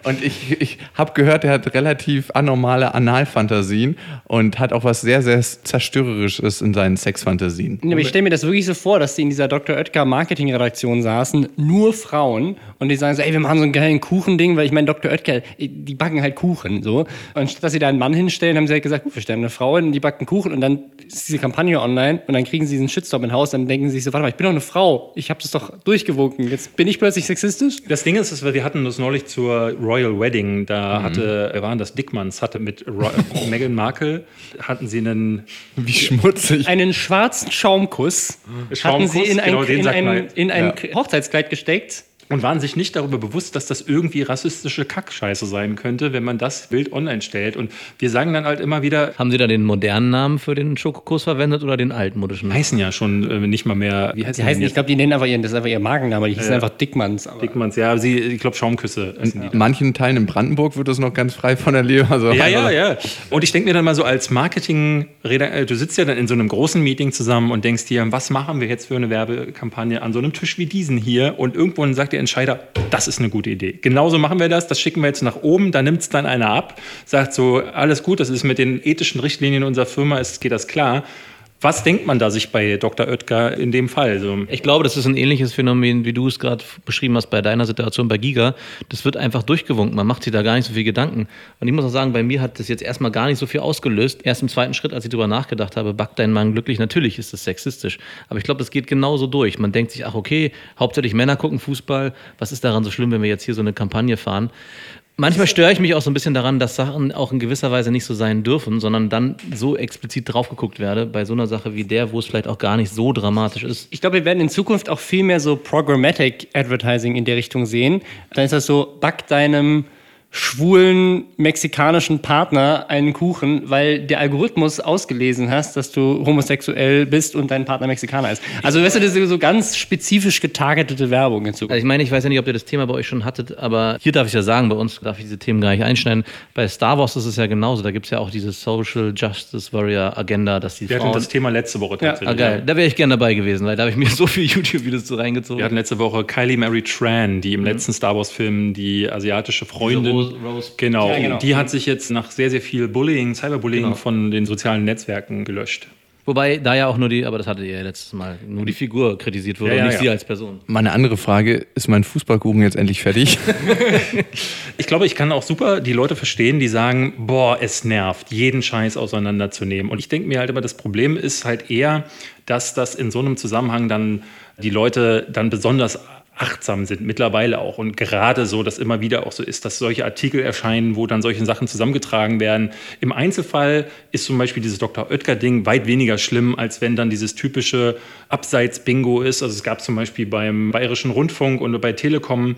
Und ich, ich habe gehört, er hat relativ anormale Analfantasien und hat auch was sehr, sehr Zerstörerisches in seinen Sexfantasien. ich stelle mir das wirklich so vor, dass die in dieser Dr. Oetker Marketingredaktion saßen, nur Frauen, und die sagen so, ey, wir machen so einen geilen Kuchending, weil ich meine, Dr. Oetker, die backen halt Kuchen, so. Und statt dass sie da einen Mann hinstellen, haben sie halt gesagt, gut, wir stellen eine Frau hin, die backt einen Kuchen und dann ist diese Kampagne online und dann kriegen sie diesen Shitstorm in Haus, dann denken sie sich so, warte mal, ich bin doch eine Frau, ich habe das doch durchgewunken, jetzt bin ich plötzlich sexistisch? Das Ding ist, wir hatten das neulich zur Royal Wedding, da mhm. hatte, wer waren das, Dickmanns, hatte mit (laughs) Meghan Markle, hatten sie einen... Wie schmutzig. Einen schwarzen Schaumkuss, Schaumkuss hatten sie in ein, genau, in ein, in ein ja. Hochzeitskleid gesteckt und waren sich nicht darüber bewusst, dass das irgendwie rassistische Kackscheiße sein könnte, wenn man das Bild online stellt. Und wir sagen dann halt immer wieder. Haben Sie da den modernen Namen für den Schokokuss verwendet oder den altmodischen? Heißen ja schon äh, nicht mal mehr. Wie heißt die heißen, ich glaube, die nennen einfach ihren, das ist einfach ihr Magenname, die hießen äh, einfach Dickmanns. Dickmanns, ja, sie, ich glaube Schaumküsse. In manchen Teilen in Brandenburg wird das noch ganz frei von der Leber. Also ja, ja, ja. Und ich denke mir dann mal so als Marketing, äh, du sitzt ja dann in so einem großen Meeting zusammen und denkst dir, was machen wir jetzt für eine Werbekampagne an so einem Tisch wie diesen hier? Und irgendwann sagt der Entscheider, das ist eine gute Idee. Genauso machen wir das, das schicken wir jetzt nach oben, da nimmt es dann einer ab, sagt so, alles gut, das ist mit den ethischen Richtlinien unserer Firma, ist, geht das klar. Was denkt man da sich bei Dr. Oetker in dem Fall? So? Ich glaube, das ist ein ähnliches Phänomen, wie du es gerade beschrieben hast bei deiner Situation bei Giga. Das wird einfach durchgewunken. Man macht sich da gar nicht so viel Gedanken. Und ich muss auch sagen, bei mir hat das jetzt erstmal gar nicht so viel ausgelöst. Erst im zweiten Schritt, als ich darüber nachgedacht habe, backt dein Mann glücklich. Natürlich ist das sexistisch. Aber ich glaube, das geht genauso durch. Man denkt sich, ach okay, hauptsächlich Männer gucken Fußball. Was ist daran so schlimm, wenn wir jetzt hier so eine Kampagne fahren? Manchmal störe ich mich auch so ein bisschen daran, dass Sachen auch in gewisser Weise nicht so sein dürfen, sondern dann so explizit drauf geguckt werde bei so einer Sache wie der, wo es vielleicht auch gar nicht so dramatisch ist. Ich glaube, wir werden in Zukunft auch viel mehr so Programmatic Advertising in der Richtung sehen. Dann ist das so, back deinem schwulen mexikanischen Partner einen Kuchen, weil der Algorithmus ausgelesen hast, dass du homosexuell bist und dein Partner Mexikaner ist. Also weißt du, das ist so ganz spezifisch getargetete Werbung hinzu. Also ich meine, ich weiß ja nicht, ob ihr das Thema bei euch schon hattet, aber hier darf ich ja sagen, bei uns darf ich diese Themen gar nicht einschneiden. Bei Star Wars ist es ja genauso. Da gibt es ja auch diese Social Justice Warrior Agenda, dass die Wir Frauen... hatten das Thema letzte Woche tatsächlich. Ja. Ah, geil. Da wäre ich gerne dabei gewesen, weil da habe ich mir (laughs) so viele YouTube-Videos zu reingezogen. Wir hatten letzte Woche Kylie Mary Tran, die im mhm. letzten Star Wars-Film die asiatische Freundin Rose, Rose. Genau. Ja, genau. Die hat sich jetzt nach sehr, sehr viel Bullying, Cyberbullying genau. von den sozialen Netzwerken gelöscht. Wobei da ja auch nur die, aber das hattet ihr ja letztes Mal, nur die Figur kritisiert wurde Ja, ja, und nicht ja. sie als Person. Meine andere Frage, ist mein Fußballkuchen jetzt endlich fertig? (laughs) Ich glaube, ich kann auch super die Leute verstehen, die sagen, boah, es nervt, jeden Scheiß auseinanderzunehmen. Und ich denke mir halt immer, das Problem ist halt eher, dass das in so einem Zusammenhang dann die Leute dann besonders achtsam sind, mittlerweile auch. Und gerade so, dass immer wieder auch so ist, dass solche Artikel erscheinen, wo dann solche Sachen zusammengetragen werden. Im Einzelfall ist zum Beispiel dieses Dr. Oetker-Ding weit weniger schlimm, als wenn dann dieses typische Abseits-Bingo ist. Also es gab zum Beispiel beim Bayerischen Rundfunk und bei Telekom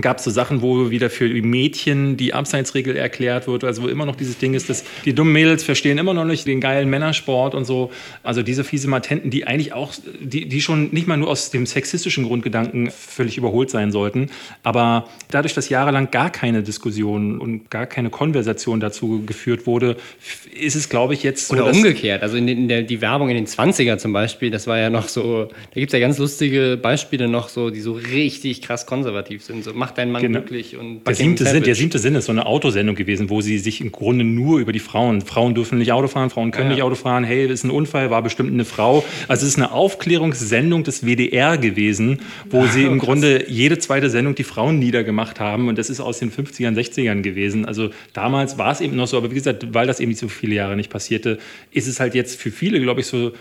gab es so Sachen, wo wieder für Mädchen die Abseitsregel erklärt wird, also wo immer noch dieses Ding ist, dass die dummen Mädels verstehen immer noch nicht den geilen Männersport und so. Also diese fiese Matenten, die eigentlich auch, die, die schon nicht mal nur aus dem sexistischen Grundgedanken völlig überholt sein sollten. Aber dadurch, dass jahrelang gar keine Diskussion und gar keine Konversation dazu geführt wurde, ist es, glaube ich, jetzt so. Oder umgekehrt. Also in, den, in der, die Werbung in den 20er zum Beispiel, das war ja noch so, da gibt es ja ganz lustige Beispiele noch so, die so richtig krass konservativ sind. So, mach deinen Mann Genau. glücklich und Der siebte, Sinn, der siebte Sinn ist so eine Autosendung gewesen, wo sie sich im Grunde nur über die Frauen, Frauen dürfen nicht Auto fahren, Frauen können Ja. nicht Auto fahren, hey, das ist ein Unfall, war bestimmt eine Frau. Also es ist eine Aufklärungssendung des WDR gewesen, wo sie (laughs) im Grunde jede zweite Sendung die Frauen niedergemacht haben und das ist aus den 50ern, 60ern gewesen. Also damals war es eben noch so, aber wie gesagt, weil das eben nicht so viele Jahre nicht passierte, ist es halt jetzt für viele, glaube ich, so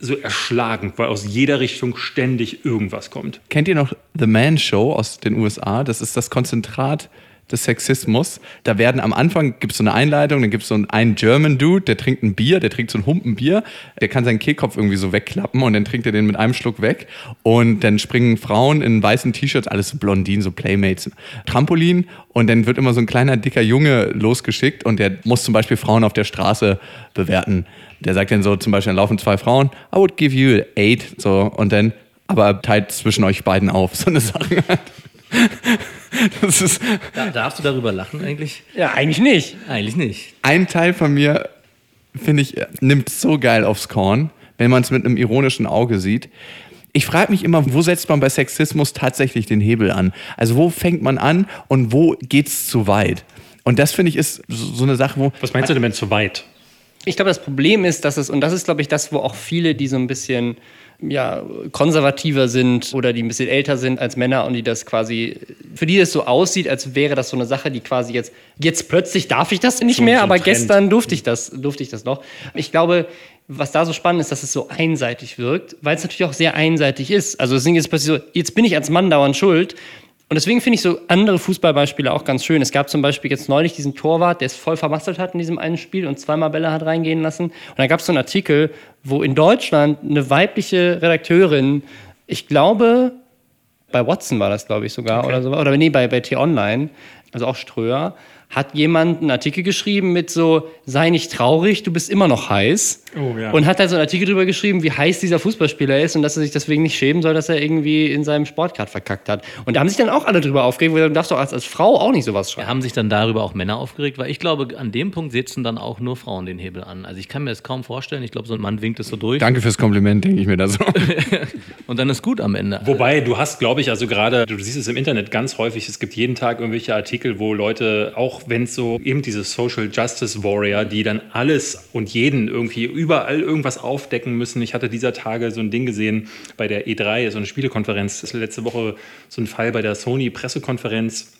so erschlagend, weil aus jeder Richtung ständig irgendwas kommt. Kennt ihr noch The Man Show aus den USA? Das ist das Konzentrat des Sexismus. Da werden am Anfang gibt es so eine Einleitung, dann gibt es so einen, einen German Dude, der trinkt ein Bier, der trinkt so ein Humpen Bier, der kann seinen Kehlkopf irgendwie so wegklappen und dann trinkt er den mit einem Schluck weg. Und dann springen Frauen in weißen T-Shirts, alles so Blondinen, so Playmates, Trampolin und dann wird immer so ein kleiner dicker Junge losgeschickt und der muss zum Beispiel Frauen auf der Straße bewerten. Der sagt dann so zum Beispiel, dann laufen zwei Frauen, I would give you eight, so und dann aber teilt zwischen euch beiden auf, (laughs) so eine Sache. (laughs) Das ist Da, darfst du darüber lachen eigentlich? Ja, eigentlich nicht. Eigentlich nicht. ein Teil von mir, finde ich, nimmt so geil aufs Korn, wenn man es mit einem ironischen Auge sieht. Ich frage mich immer, wo setzt man bei Sexismus tatsächlich den Hebel an? Also wo fängt man an und wo geht's zu weit? Und das finde ich ist so so eine Sache, wo Was meinst du denn mit zu weit? Ich glaube, das Problem ist, dass es, und das ist, glaube ich, das, wo auch viele, die so ein bisschen ja, konservativer sind oder die ein bisschen älter sind als Männer und die das quasi, für die das so aussieht, als wäre das so eine Sache, die quasi jetzt, jetzt plötzlich darf ich das nicht So- mehr, so aber Trend. gestern durfte ich das, durfte ich das noch. Ich glaube, was da so spannend ist, dass es so einseitig wirkt, weil es natürlich auch sehr einseitig ist. Also das Ding ist plötzlich so, jetzt bin ich als Mann dauernd schuld. Und deswegen finde ich so andere Fußballbeispiele auch ganz schön. Es gab zum Beispiel jetzt neulich diesen Torwart, der es voll vermasselt hat in diesem einen Spiel und zweimal Bälle hat reingehen lassen. Und da gab es so einen Artikel, wo in Deutschland eine weibliche Redakteurin, ich glaube, bei Watson war das, glaube ich, sogar, oder so, oder nee, bei, bei T-Online, also auch Ströer, hat jemand einen Artikel geschrieben mit so, sei nicht traurig, du bist immer noch heiß. Oh, ja. Und hat halt so einen Artikel drüber geschrieben, wie heiß dieser Fußballspieler ist und dass er sich deswegen nicht schämen soll, dass er irgendwie in seinem Sport gerade verkackt hat. Und da haben sich dann auch alle drüber aufgeregt, wo du darfst doch als, als Frau auch nicht sowas schreiben. Haben sich dann darüber auch Männer aufgeregt? Weil ich glaube, an dem Punkt setzen dann auch nur Frauen den Hebel an. Also ich kann mir das kaum vorstellen. Ich glaube, so ein Mann winkt es so durch Danke fürs Kompliment, denke ich mir da so. (laughs) und dann ist gut am Ende. Wobei, du hast, glaube ich, also gerade, du siehst es im Internet ganz häufig, es gibt jeden Tag irgendwelche Artikel, wo Leute, auch wenn es so eben diese Social Justice Warrior, die dann alles und jeden irgendwie überall irgendwas aufdecken müssen. Ich hatte dieser Tage so ein Ding gesehen bei der E3, so eine Spielekonferenz, das letzte Woche so ein Fall bei der Sony-Pressekonferenz.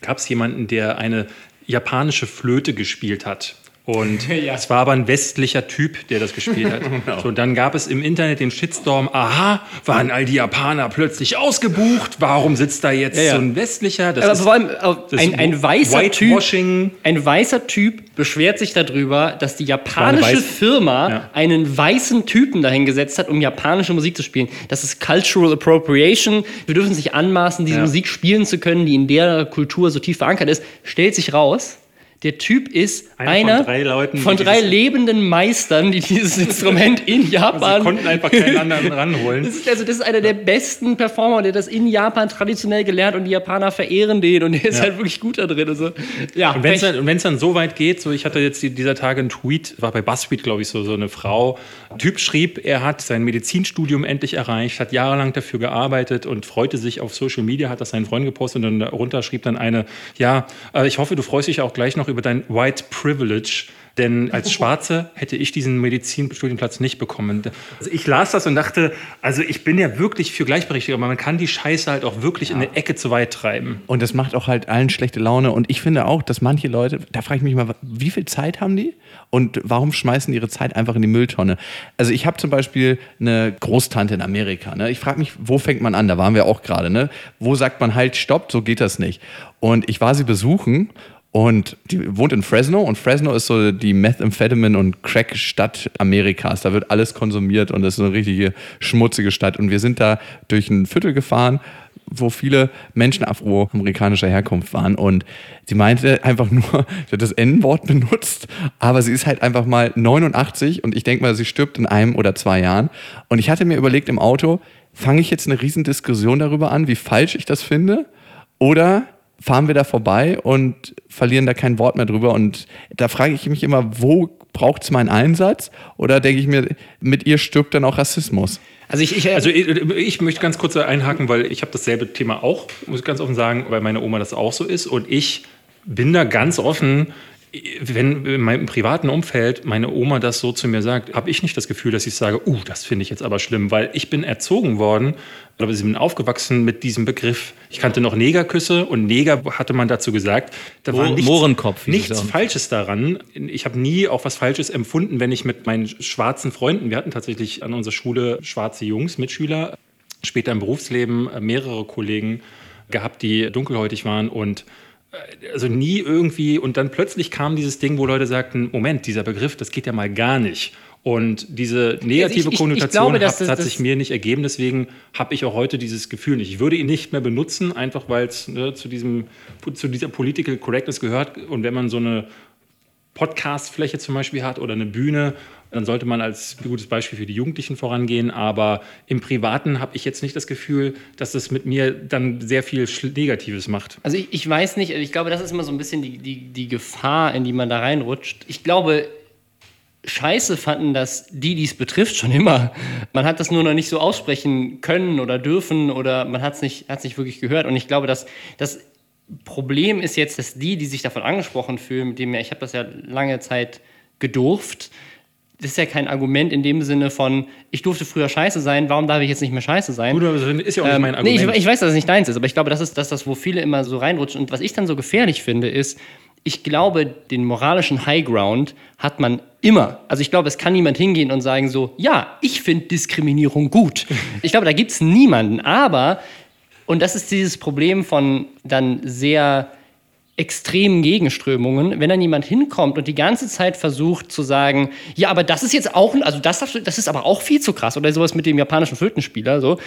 Gab es jemanden, der eine japanische Flöte gespielt hat. Und (laughs) Ja. es war aber ein westlicher Typ, der das gespielt hat. (laughs) So, dann gab es im Internet den Shitstorm, aha, waren all die Japaner plötzlich ausgebucht? Warum sitzt da jetzt Ja, ja. so ein westlicher? Das Aber ist- vor allem das ein, ein weißer Typ, ein weißer Typ beschwert sich darüber, dass die japanische Firma einen weißen Typen dahingesetzt hat, um japanische Musik zu spielen. Das ist Cultural Appropriation. Wir dürfen sich anmaßen, diese. Musik spielen zu können, die in der Kultur so tief verankert ist. Stellt sich raus. Der Typ ist Einer von einer drei Leuten, von drei lebenden Meistern, die dieses Instrument in (laughs) Sie Japan konnten einfach keinen anderen ranholen. das ist, also, das ist einer der besten Performer, der das in Japan traditionell gelernt und die Japaner verehren den und der ist Ja. halt wirklich gut da drin. Also, ja, Und wenn es dann, dann so weit geht, so ich hatte jetzt die, dieser Tage einen Tweet, war bei BuzzFeed, glaube ich, so, so eine Frau. Ein Typ schrieb, er hat sein Medizinstudium endlich erreicht, hat jahrelang dafür gearbeitet und freute sich auf Social Media, hat das seinen Freunden gepostet und darunter schrieb dann eine, ja, äh, ich hoffe, du freust dich auch gleich noch über dein White Privilege. Denn als (laughs) Schwarze hätte ich diesen Medizinstudienplatz nicht bekommen. Also ich las das und dachte, also ich bin ja wirklich für Gleichberechtigung, aber man kann die Scheiße halt auch wirklich in eine Ecke zu weit treiben. Und das macht auch halt allen schlechte Laune. Und ich finde auch, dass manche Leute, da frage ich mich mal, wie viel Zeit haben die? Und warum schmeißen die ihre Zeit einfach in die Mülltonne? Also ich habe zum Beispiel eine Großtante in Amerika. Ne? Ich frage mich, wo fängt man an? Da waren wir auch gerade. Ne? Wo sagt man halt, stopp, so geht das nicht. Und ich war sie besuchen und die wohnt in Fresno und Fresno ist so die Methamphetamine- und Crack-Stadt Amerikas. Da wird alles konsumiert und das ist eine richtige schmutzige Stadt. Und wir sind da durch ein Viertel gefahren, wo viele Menschen afroamerikanischer Herkunft waren. Und sie meinte einfach nur, (laughs) sie hat das N-Wort benutzt, aber sie ist halt einfach mal 89 und ich denke mal, sie stirbt in einem oder zwei Jahren. Und ich hatte mir überlegt im Auto, fange ich jetzt eine Riesendiskussion darüber an, wie falsch ich das finde? Oder fahren wir da vorbei und verlieren da kein Wort mehr drüber. Und da frage ich mich immer, wo braucht es meinen Einsatz? Oder denke ich mir, mit ihr stirbt dann auch Rassismus? Also ich, ich, also ich, ich möchte ganz kurz einhaken, weil ich habe dasselbe Thema auch, muss ich ganz offen sagen, weil meine Oma das auch so ist. Und ich bin da ganz offen, wenn in meinem privaten Umfeld meine Oma das so zu mir sagt, habe ich nicht das Gefühl, dass ich sage, uh, das finde ich jetzt aber schlimm, weil ich bin erzogen worden, oder ich bin aufgewachsen mit diesem Begriff. Ich kannte noch Negerküsse und Neger hatte man dazu gesagt. Da war nichts, Mohrenkopf. nichts Falsches daran. Ich habe nie auch was Falsches empfunden, wenn ich mit meinen schwarzen Freunden, wir hatten tatsächlich an unserer Schule schwarze Jungs, Mitschüler, später im Berufsleben mehrere Kollegen gehabt, die dunkelhäutig waren und also nie irgendwie und dann plötzlich kam dieses Ding, wo Leute sagten, Moment, dieser Begriff, das geht ja mal gar nicht. Und diese negative ich, ich, Konnotation ich glaube, hat, das, hat sich mir nicht ergeben. Deswegen habe ich auch heute dieses Gefühl nicht. Ich würde ihn nicht mehr benutzen, einfach weil es ne, zu, diesem, zu dieser Political Correctness gehört. Und wenn man so eine Podcast-Fläche zum Beispiel hat oder eine Bühne, dann sollte man als gutes Beispiel für die Jugendlichen vorangehen. Aber im Privaten habe ich jetzt nicht das Gefühl, dass das mit mir dann sehr viel Negatives macht. Also ich, ich weiß nicht, ich glaube, das ist immer so ein bisschen die, die, die Gefahr, in die man da reinrutscht. Ich glaube, Scheiße fanden das die, die es betrifft, schon immer. Man hat das nur noch nicht so aussprechen können oder dürfen oder man hat es nicht, nicht wirklich gehört. Und ich glaube, dass das Problem ist jetzt, dass die, die sich davon angesprochen fühlen, mit dem ja, ich habe das ja lange Zeit gedurft, das ist ja kein Argument in dem Sinne von, ich durfte früher scheiße sein, warum darf ich jetzt nicht mehr scheiße sein? Gut, aber das ist ja auch nicht mein Argument. Ähm, nee, ich, ich, weiß, dass es nicht deins ist, aber ich glaube, das ist das, das, wo viele immer so reinrutschen. Und was ich dann so gefährlich finde, ist, ich glaube, den moralischen Highground hat man immer. Also ich glaube, es kann niemand hingehen und sagen so, ja, ich finde Diskriminierung gut. Ich glaube, da gibt es niemanden. Aber, und das ist dieses Problem von dann sehr extremen Gegenströmungen, wenn dann jemand hinkommt und die ganze Zeit versucht zu sagen, ja, aber das ist jetzt auch, also das, das ist aber auch viel zu krass oder sowas mit dem japanischen Flötenspieler, so.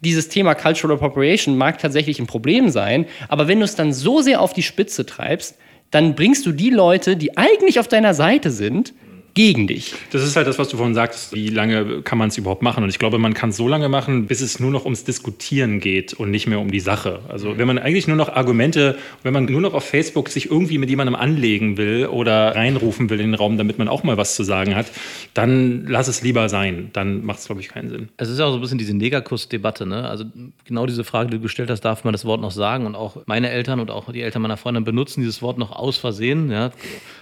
Dieses Thema Cultural Appropriation mag tatsächlich ein Problem sein, aber wenn du es dann so sehr auf die Spitze treibst, dann bringst du die Leute, die eigentlich auf deiner Seite sind, gegen dich. Das ist halt das, was du vorhin sagst, wie lange kann man es überhaupt machen? Und ich glaube, man kann es so lange machen, bis es nur noch ums Diskutieren geht und nicht mehr um die Sache. Also wenn man eigentlich nur noch Argumente, wenn man nur noch auf Facebook sich irgendwie mit jemandem anlegen will oder reinrufen will in den Raum, damit man auch mal was zu sagen hat, dann lass es lieber sein. Dann macht es, glaube ich, keinen Sinn. Es ist ja auch so ein bisschen diese Negerkuss-Debatte. Ne? Also genau diese Frage, die du gestellt hast, darf man das Wort noch sagen? Und auch meine Eltern und auch die Eltern meiner Freundin benutzen dieses Wort noch aus Versehen. Ja?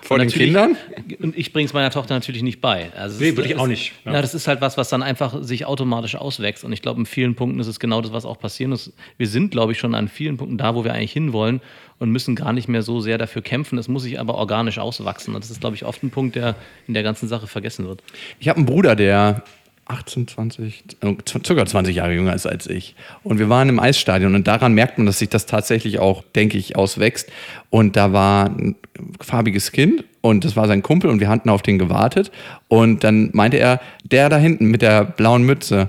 Vor den Kindern? Und ich bringe es meiner Tochter Tochter natürlich nicht bei. Also nee, würde ich auch nicht. Ja. ja. das ist halt was, was dann einfach sich automatisch auswächst. Und ich glaube, in vielen Punkten ist es genau das, was auch passieren muss. Wir sind, glaube ich, schon an vielen Punkten da, wo wir eigentlich hinwollen und müssen gar nicht mehr so sehr dafür kämpfen. Es muss sich aber organisch auswachsen. Und das ist, glaube ich, oft ein Punkt, der in der ganzen Sache vergessen wird. Ich habe einen Bruder, der 18, 20, äh, circa 20 Jahre jünger ist als ich. Und wir waren im Eisstadion und daran merkt man, dass sich das tatsächlich auch, denke ich, auswächst. Und da war ein farbiges Kind und das war sein Kumpel und wir hatten auf den gewartet. Und dann meinte er, der da hinten mit der blauen Mütze.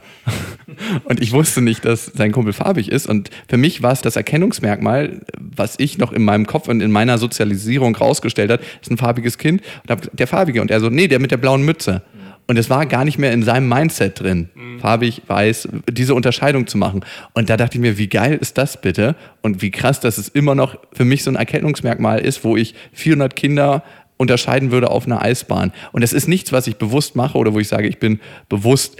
(laughs) und ich wusste nicht, dass sein Kumpel farbig ist. Und für mich war es das Erkennungsmerkmal, was ich noch in meinem Kopf und in meiner Sozialisierung rausgestellt hat, ist ein farbiges Kind. Und der farbige. Und er so, nee, der mit der blauen Mütze. Und es war gar nicht mehr in seinem Mindset drin, mhm. farbig, weiß, diese Unterscheidung zu machen. Und da dachte ich mir, wie geil ist das bitte? Und wie krass, dass es immer noch für mich so ein Erkennungsmerkmal ist, wo ich 400 Kinder unterscheiden würde auf einer Eisbahn. Und das ist nichts, was ich bewusst mache oder wo ich sage, ich bin bewusst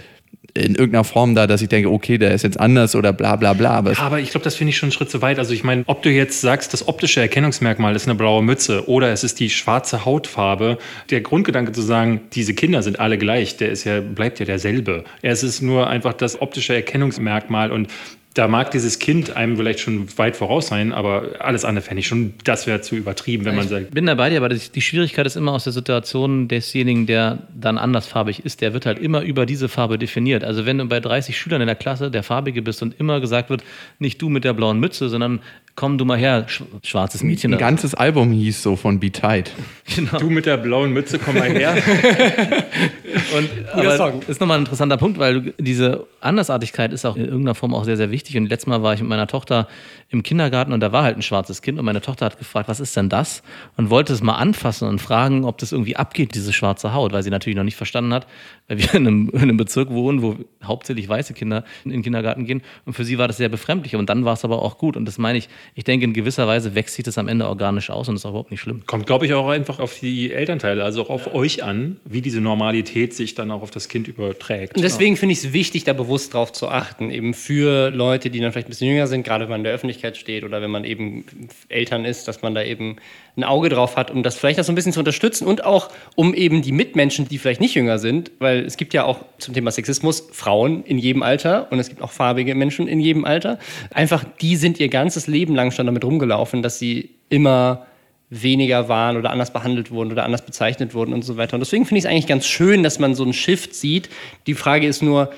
in irgendeiner Form da, dass ich denke, okay, der ist jetzt anders oder bla bla bla. Aber es- Aber ich glaube, das finde ich schon einen Schritt zu weit. Also ich meine, ob du jetzt sagst, das optische Erkennungsmerkmal ist eine blaue Mütze oder es ist die schwarze Hautfarbe, der Grundgedanke zu sagen, diese Kinder sind alle gleich, der ist ja, bleibt ja derselbe. Es ist nur einfach das optische Erkennungsmerkmal und da mag dieses Kind einem vielleicht schon weit voraus sein, aber alles andere fände ich schon, das wäre zu übertrieben, wenn man sagt, bin da bei dir, aber die Schwierigkeit ist immer aus der Situation desjenigen, der dann andersfarbig ist, der wird halt immer über diese Farbe definiert. Also wenn du bei 30 Schülern in der Klasse der Farbige bist und immer gesagt wird, nicht du mit der blauen Mütze, sondern komm du mal her, sch schwarzes Mädchen. ein ganzes Album hieß so von Be Tight. genau. du mit der blauen Mütze, komm mal her. (laughs) Und, aber ist nochmal ein interessanter Punkt, weil diese Andersartigkeit ist auch in irgendeiner Form auch sehr, sehr wichtig. Und letztes Mal war ich mit meiner Tochter im Kindergarten und da war halt ein schwarzes Kind und meine Tochter hat gefragt, was ist denn das? Und wollte es mal anfassen und fragen, ob das irgendwie abgeht, diese schwarze Haut, weil sie natürlich noch nicht verstanden hat, weil wir in einem, in einem Bezirk wohnen, wo hauptsächlich weiße Kinder in den Kindergarten gehen. Und für sie war das sehr befremdlich. Und dann war es aber auch gut. Und das meine ich, ich denke, in gewisser Weise wächst sich das am Ende organisch aus und ist auch überhaupt nicht schlimm. Kommt, glaube ich, auch einfach auf die Elternteile, also auch auf euch an, wie diese Normalität sich dann auch auf das Kind überträgt. Und deswegen finde ich es wichtig, da bewusst drauf zu achten, eben für Leute, die dann vielleicht ein bisschen jünger sind, gerade wenn man in der Öffentlichkeit steht oder wenn man eben Eltern ist, dass man da eben ein Auge drauf hat, um das vielleicht auch so ein bisschen zu unterstützen und auch um eben die Mitmenschen, die vielleicht nicht jünger sind, weil es gibt ja auch zum Thema Sexismus Frauen in jedem Alter und es gibt auch farbige Menschen in jedem Alter. Einfach, die sind ihr ganzes Leben lang schon damit rumgelaufen, dass sie immer weniger waren oder anders behandelt wurden oder anders bezeichnet wurden und so weiter. Und deswegen finde ich es eigentlich ganz schön, dass man so einen Shift sieht. Die Frage ist nur,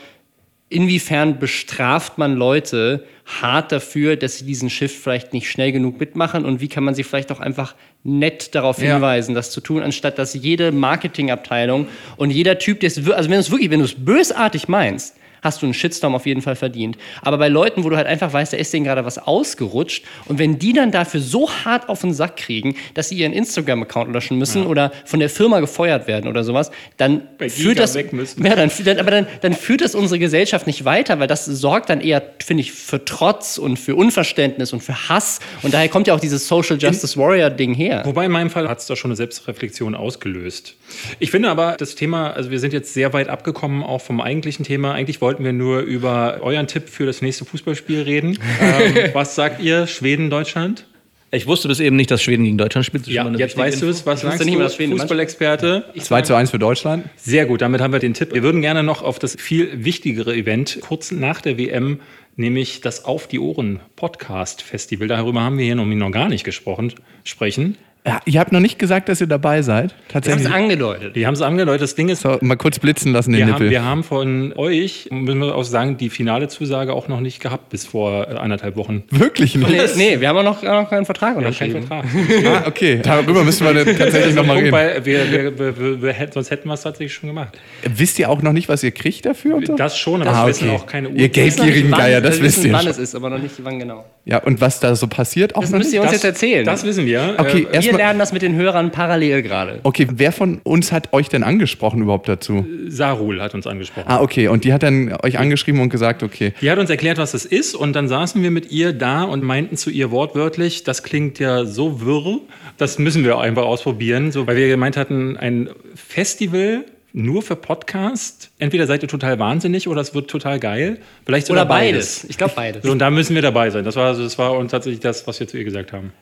inwiefern bestraft man Leute hart dafür, dass sie diesen Shift vielleicht nicht schnell genug mitmachen und wie kann man sie vielleicht auch einfach nett darauf Ja. hinweisen, das zu tun, anstatt dass jede Marketingabteilung und jeder Typ, der es also wenn du es wirklich, wenn du es bösartig meinst, hast du einen Shitstorm auf jeden Fall verdient. Aber bei Leuten, wo du halt einfach weißt, da ist denen gerade was ausgerutscht und wenn die dann dafür so hart auf den Sack kriegen, dass sie ihren Instagram-Account löschen müssen oder von der Firma gefeuert werden oder sowas, dann führt das weg müssen. ja, dann, aber dann, dann führt das unsere Gesellschaft nicht weiter, weil das sorgt dann eher, finde ich, für Trotz und für Unverständnis und für Hass. Und daher kommt ja auch dieses Social Justice Warrior-Ding her. Wobei in meinem Fall hat es da schon eine Selbstreflexion ausgelöst. Ich finde aber das Thema, also wir sind jetzt sehr weit abgekommen auch vom eigentlichen Thema. Eigentlich wollten wir nur über euren Tipp für das nächste Fußballspiel reden. (laughs) ähm, was sagt ihr, Schweden, Deutschland? Ich wusste bis eben nicht, dass Schweden gegen Deutschland spielt. Das eine jetzt weißt du es. Was sagst nicht du, Schweden Fußballexperte? 2 zu 1 für Deutschland. Sehr gut, damit haben wir den Tipp. Wir würden gerne noch auf das viel wichtigere Event kurz nach der WM, nämlich das Auf die Ohren Podcast Festival. Darüber haben wir hier noch noch gar nicht gesprochen, sprechen. Ja, ihr habt noch nicht gesagt, dass ihr dabei seid. Das haben Tatsächlich. sie angedeutet. Die haben es angedeutet. Das Ding ist, So, mal kurz blitzen lassen, den wir Nippel. haben, wir haben von euch, müssen wir auch sagen, die finale Zusage auch noch nicht gehabt bis vor äh, anderthalb Wochen. Wirklich nicht. Nee, nee, wir haben auch noch, auch noch keinen Vertrag Wir haben keinen unterschrieben. Vertrag. Ah, okay. Darüber müssen wir dann (laughs) tatsächlich nochmal reden. Weil wir, wir, wir, wir, sonst hätten wir es tatsächlich schon gemacht. Wisst ihr auch noch nicht, was ihr kriegt dafür? Und so? Das schon, aber Ah, wir wissen okay. auch keine Uhr. Ihr geldgierigen Geier, das wir wisst wissen, ihr wann schon. es ist, aber noch nicht wann genau. Ja, und was da so passiert, auch Das müsst ihr uns Das- jetzt erzählen. Das wissen wir. Okay, Äh, wir erstmal. lernen das mit den Hörern parallel gerade. Okay, wer von uns hat euch denn angesprochen überhaupt dazu? Sarul hat uns angesprochen. Ah, okay. Und die hat dann euch angeschrieben und gesagt, okay. Die hat uns erklärt, was das ist, und dann saßen wir mit ihr da und meinten zu ihr wortwörtlich, das klingt ja so wirr, das müssen wir einfach ausprobieren, so, weil wir gemeint hatten, ein Festival nur für Podcast, entweder seid ihr total wahnsinnig oder es wird total geil, vielleicht sogar Oder beides. Ich glaube beides. So, und da müssen wir dabei sein. Das war, also, das war uns tatsächlich das, was wir zu ihr gesagt haben.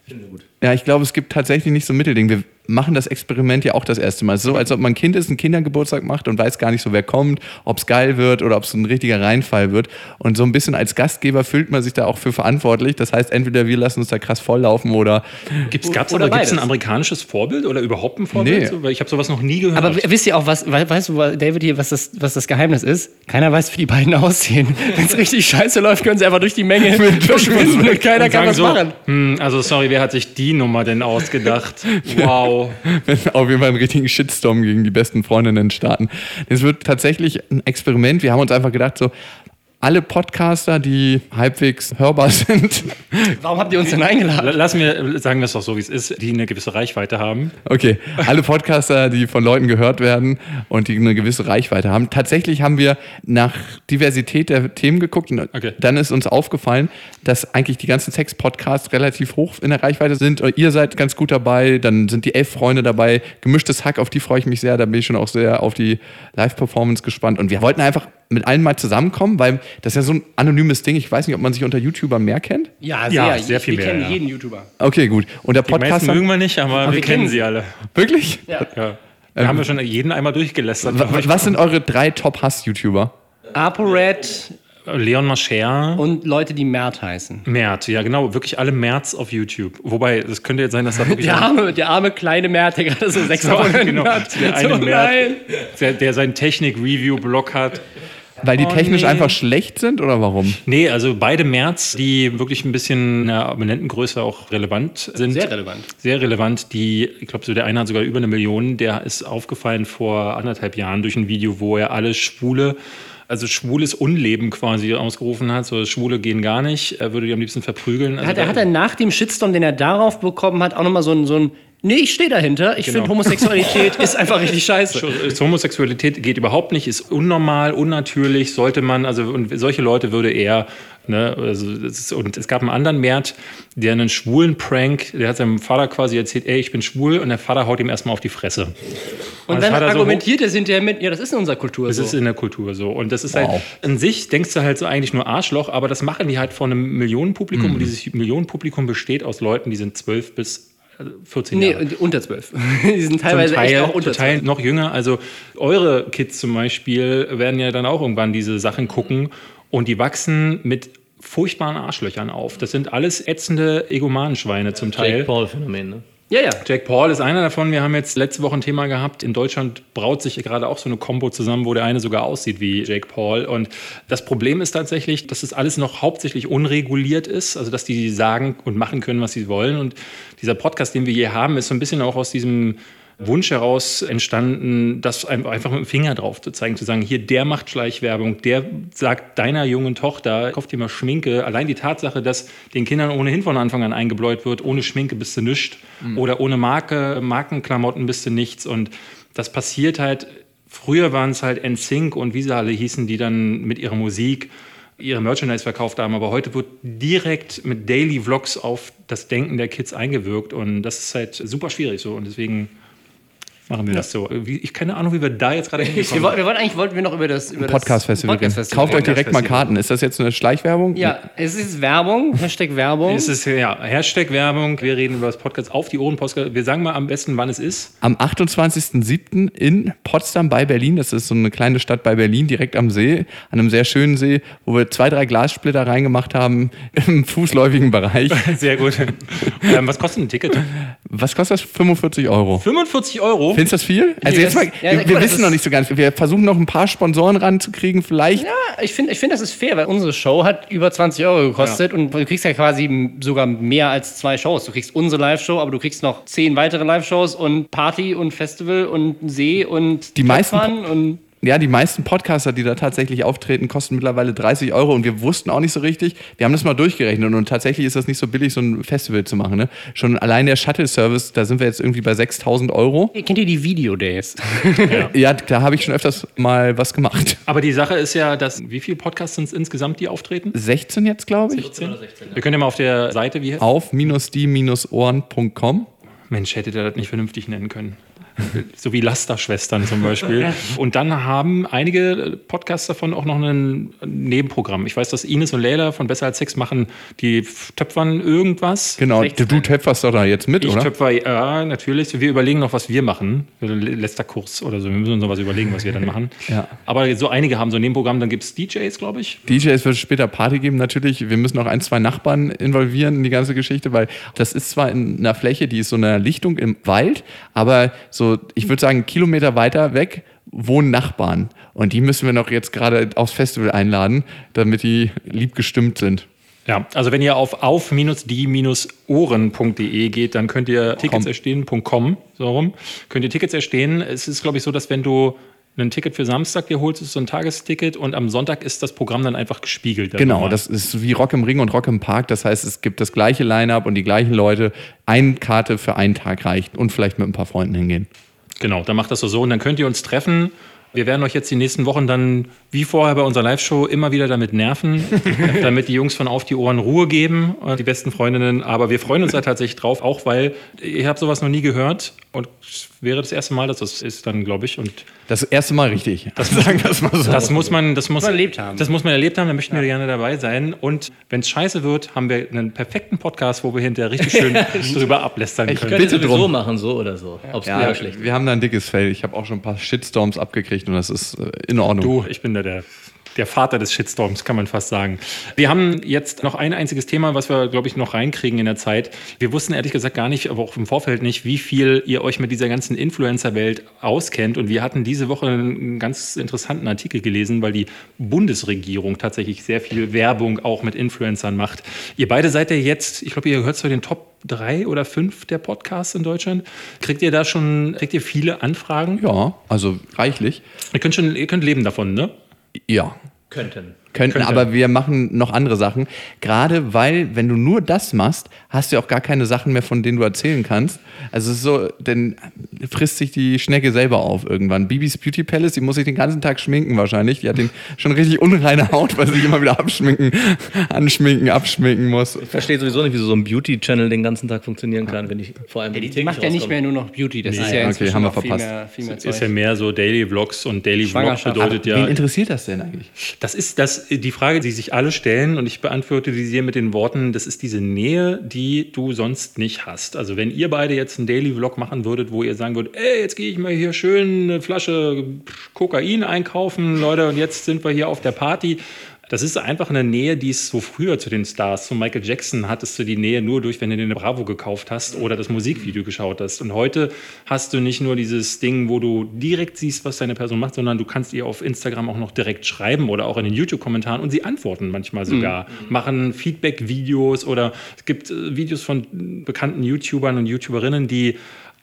Ja, ich glaube, es gibt tatsächlich nicht so ein Mittelding. Wir machen das Experiment ja auch das erste Mal. So, als ob man ein Kind ist, einen Kindergeburtstag macht und weiß gar nicht so, wer kommt, ob es geil wird oder ob es ein richtiger Reinfall wird. Und so ein bisschen als Gastgeber fühlt man sich da auch für verantwortlich. Das heißt, entweder wir lassen uns da krass volllaufen oder Gibt's, gab's Oder aber gibt's ein amerikanisches Vorbild oder überhaupt ein Vorbild? Nee. So, weil ich habe sowas noch nie gehört. Aber wisst ihr auch, was, we- weißt du, David hier, was das, was das Geheimnis ist? Keiner weiß, wie die beiden (laughs) aussehen. Wenn es richtig scheiße läuft, können sie einfach durch die Menge (laughs) verschwinden und keiner Und kann was so, machen. Hm, also sorry, wer hat sich die Nummer denn ausgedacht? (laughs) Wow. (laughs) auf jeden Fall einen richtigen Shitstorm gegen die besten Freundinnen starten. Es wird tatsächlich ein Experiment. Wir haben uns einfach gedacht, so alle Podcaster, die halbwegs hörbar sind, Warum habt ihr uns denn eingeladen? Lass mir, sagen wir es doch so, wie es ist, die eine gewisse Reichweite haben. Okay, alle Podcaster, die von Leuten gehört werden und die eine gewisse Reichweite haben. Tatsächlich haben wir nach Diversität der Themen geguckt und Okay. dann ist uns aufgefallen, dass eigentlich die ganzen Sex-Podcasts relativ hoch in der Reichweite sind. Ihr seid ganz gut dabei, dann sind die elf Freunde dabei. Gemischtes Hack, auf die freue ich mich sehr. Da bin ich schon auch sehr auf die Live-Performance gespannt. Und wir wollten einfach mit allen mal zusammenkommen? Weil das ist ja so ein anonymes Ding. Ich weiß nicht, ob man sich unter YouTubern mehr kennt. Ja, Ja, sehr viel wir mehr, kennen ja. jeden YouTuber. Okay, gut. Und der Die meisten Podcast. mögen wir nicht, aber, wir wir kennen kennen sie alle. Wirklich? Ja. Ja. Da haben wir schon jeden einmal durchgelästert. Wa- Was sind eure drei Top-Hass-YouTuber? ApoRed Leon Mascher. und Leute, die Mert heißen. Mert, ja genau, wirklich alle Merts auf YouTube. Wobei, es könnte jetzt sein, dass da wirklich Der arme, der arme kleine Mert, der gerade so (laughs) sechs So, Abonnenten genau. hat. Der eine so, Mert. nein. der, der seinen Technik-Review-Blog hat. Weil die Oh, technisch nee. einfach schlecht sind oder warum? Nee, also beide Merz, die wirklich ein bisschen in der Abonnentengröße auch relevant sind. Sehr relevant. Sehr relevant. Die, ich glaube, so der eine hat sogar über eine Million. Der ist aufgefallen vor anderthalb Jahren durch ein Video, wo er alle Schwule, also schwules Unleben quasi ausgerufen hat. So Schwule gehen gar nicht. Er würde die am liebsten verprügeln. Also Hat, er hat er nach dem Shitstorm, den er darauf bekommen hat, auch nochmal so ein, so ein Nee, ich stehe dahinter. Ich Genau. finde, Homosexualität (laughs) ist einfach richtig scheiße. Ist Homosexualität geht überhaupt nicht, ist unnormal, unnatürlich, sollte man, also und solche Leute würde er, ne, also das ist, und es gab einen anderen Mert, der einen schwulen Prank, der hat seinem Vater quasi erzählt, ey, ich bin schwul und der Vater haut ihm erstmal auf die Fresse. Und das dann hat er so argumentiert er hinterher mit, ja, das ist in unserer Kultur Das so. ist in der Kultur so. Und das ist Wow. halt, an sich denkst du halt so eigentlich nur Arschloch, aber das machen die halt vor einem Millionenpublikum und dieses Millionenpublikum besteht aus Leuten, die sind 12 bis äh, 14 nee, Jahre. und unter zwölf. (laughs) die sind teilweise zum Teil, echt auch unter zum Teil zwölf. noch jünger. Also eure Kids zum Beispiel werden ja dann auch irgendwann diese Sachen gucken und die wachsen mit furchtbaren Arschlöchern auf. Das sind alles ätzende Egomanenschweine zum Teil. Jake Paul-Phänomen, ne? Ja, ja. Jack Paul ist einer davon. Wir haben jetzt letzte Woche ein Thema gehabt. In Deutschland braut sich gerade auch so eine Combo zusammen, wo der eine sogar aussieht wie Jake Paul. Und das Problem ist tatsächlich, dass das alles noch hauptsächlich unreguliert ist. Also, dass die sagen und machen können, was sie wollen. Und dieser Podcast, den wir hier haben, ist so ein bisschen auch aus diesem Wunsch heraus entstanden, das ein- einfach mit dem Finger drauf zu zeigen, zu sagen, hier, der macht Schleichwerbung, der sagt deiner jungen Tochter, kauf dir mal Schminke. Allein die Tatsache, dass den Kindern ohnehin von Anfang an eingebläut wird, ohne Schminke bist du nichts oder ohne Marke, Markenklamotten bist du nichts. Und das passiert halt, früher waren es halt NSYNC und wie sie alle hießen, die dann mit ihrer Musik ihre Merchandise verkauft haben, aber heute wird direkt mit Daily Vlogs auf das Denken der Kids eingewirkt und das ist halt super schwierig so und deswegen machen wir das so. Ich keine Ahnung, wie wir da jetzt gerade (laughs) Wir, hingekommen wollten- wir wollten eigentlich wollten wir noch über das über das Podcast-Festival reden. Podcast-Festival Kauft euch direkt mal. Karten. Ist das jetzt eine Schleichwerbung? Ja, es ist Werbung, (laughs) Hashtag Werbung. Es ist ja Hashtag Werbung. Wir reden über das Podcast auf die Ohren. Podcast. Wir sagen mal am besten, wann es ist. Am 28.07. in Potsdam bei Berlin. Das ist so eine kleine Stadt bei Berlin, direkt am See, an einem sehr schönen See, wo wir zwei, drei Glassplitter reingemacht haben (laughs) im fußläufigen Bereich. Sehr gut. ähm, was kostet ein Ticket? Was kostet das? 45 Euro. 45 Euro. Findest du das viel? Also jetzt mal, ja, wir, wir mal, wissen noch nicht so ganz. Wir versuchen noch ein paar Sponsoren ranzukriegen, vielleicht. Ja, ich finde, ich find, das ist fair, weil unsere Show hat über 20 Euro gekostet und du kriegst ja quasi sogar mehr als zwei Shows. Du kriegst unsere Live-Show, aber du kriegst noch zehn weitere Live-Shows und Party und Festival und See und Die meisten und Ja, die meisten Podcaster, die da tatsächlich auftreten, kosten mittlerweile 30 Euro und wir wussten auch nicht so richtig. Wir haben das mal durchgerechnet und tatsächlich ist das nicht so billig, so ein Festival zu machen. Ne? Schon allein der Shuttle-Service, da sind wir jetzt irgendwie bei 6000 Euro. kennt ihr die Video-Days? (laughs) Ja, da habe ich schon öfters mal was gemacht. Aber die Sache ist ja, dass wie viele Podcasts sind es insgesamt, die auftreten? 16 jetzt, glaube ich. 16? Wir können ja mal auf der Seite, wie heißt Auf minus-die-ohren.com. Mensch, hätte der das nicht vernünftig nennen können. (laughs) So wie Lasterschwestern zum Beispiel. (laughs) Und dann haben einige Podcasts davon auch noch ein Nebenprogramm. Ich weiß, dass Ines und Leila von Besser als Sex machen, die töpfern irgendwas. Genau, Rechts du töpferst doch da jetzt mit, Ich oder? töpfer, ja, natürlich. Wir überlegen noch, was wir machen. Letzter Kurs oder so. Wir müssen uns noch was überlegen, was wir dann machen. (laughs) Ja. Aber so einige haben so ein Nebenprogramm. Dann gibt es DJs, glaube ich. DJs wird später Party geben, natürlich. Wir müssen auch ein, zwei Nachbarn involvieren in die ganze Geschichte, weil das ist zwar in einer Fläche, die ist so eine Lichtung im Wald, aber so, ich würde sagen, Kilometer weiter weg wohnen Nachbarn. Und die müssen wir noch jetzt gerade aufs Festival einladen, damit die lieb gestimmt sind. Ja, also wenn ihr auf auf-die-ohren.de geht, dann könnt ihr Tickets Com. erstehen.com, so rum, könnt ihr Tickets erstehen. Es ist, glaube ich, so, dass wenn du ein Ticket für Samstag dir holst, ist so ein Tagesticket und am Sonntag ist das Programm dann einfach gespiegelt. Genau, das ist wie Rock im Ring und Rock im Park. Das heißt, es gibt das gleiche Line-Up und die gleichen Leute. Eine Karte für einen Tag reicht und vielleicht mit ein paar Freunden hingehen. Genau, dann macht das so so und dann könnt ihr uns treffen. Wir werden euch jetzt die nächsten Wochen dann, wie vorher bei unserer Live-Show, immer wieder damit nerven, (laughs) damit die Jungs von Auf die Ohren Ruhe geben, äh, die besten Freundinnen. Aber wir freuen uns da tatsächlich drauf, auch weil ich habe sowas noch nie gehört und wäre das erste Mal, dass das ist dann, glaube ich. Und Das erste Mal richtig. Das sagen wir es mal so. das muss man, das muss man erlebt haben. Das muss man erlebt haben. Da möchten wir gerne dabei sein. Und wenn es scheiße wird, haben wir einen perfekten Podcast, wo wir hinterher richtig schön (laughs) drüber ablästern können. Könnte Bitte sowieso drum. machen, so oder so. Ob es ja, schlecht wir haben da ein dickes Fell. Ich habe auch schon ein paar Shitstorms abgekriegt und das ist äh, in Ordnung. Du, ich bin da der, der Vater des Shitstorms, kann man fast sagen. Wir haben jetzt noch ein einziges Thema, was wir, glaube ich, noch reinkriegen in der Zeit. Wir wussten ehrlich gesagt gar nicht, aber auch im Vorfeld nicht, wie viel ihr euch mit dieser ganzen Influencer-Welt auskennt. Und wir hatten diese Woche einen ganz interessanten Artikel gelesen, weil die Bundesregierung tatsächlich sehr viel Werbung auch mit Influencern macht. Ihr beide seid ja jetzt, ich glaube, ihr gehört zu den Top drei oder fünf der Podcasts in Deutschland. Kriegt ihr da schon, kriegt ihr viele Anfragen? Ja, also reichlich. Ihr könnt schon, ihr könnt leben davon, ne? Ja, könnten. Könnten, Könnte. aber wir machen noch andere Sachen. Gerade weil, wenn du nur das machst, hast du ja auch gar keine Sachen mehr, von denen du erzählen kannst. Also es ist so, dann frisst sich die Schnecke selber auf irgendwann. Bibis Beauty Palace, die muss sich den ganzen Tag schminken wahrscheinlich. Die hat den (laughs) schon richtig unreine Haut, weil sie sich immer wieder abschminken, (laughs) anschminken, abschminken muss. Ich verstehe sowieso nicht, wie so ein Beauty-Channel den ganzen Tag funktionieren kann, wenn ich vor allem Die täglich macht ja nicht mehr nur noch Beauty, das ist okay, ja inzwischen haben wir noch viel verpasst. mehr, viel mehr Ist ja mehr so Daily Vlogs und Daily Vlog Schwangerschaft. bedeutet Wen ja. interessiert das denn eigentlich? Das ist das, die Frage, die sich alle stellen und ich beantworte die hier mit den Worten, das ist diese Nähe, die du sonst nicht hast. Also wenn ihr beide jetzt einen Daily Vlog machen würdet, wo ihr sagen würdet, ey, jetzt gehe ich mal hier schön eine Flasche Kokain einkaufen, Leute, und jetzt sind wir hier auf der Party. Das ist einfach eine Nähe, die es so früher zu den Stars, zu Michael Jackson hattest du die Nähe nur durch, wenn du dir eine Bravo gekauft hast oder das Musikvideo geschaut hast. Und heute hast du nicht nur dieses Ding, wo du direkt siehst, was deine Person macht, sondern du kannst ihr auf Instagram auch noch direkt schreiben oder auch in den YouTube-Kommentaren und sie antworten manchmal sogar, machen Feedback-Videos oder es gibt äh, Videos von bekannten YouTubern und YouTuberinnen, die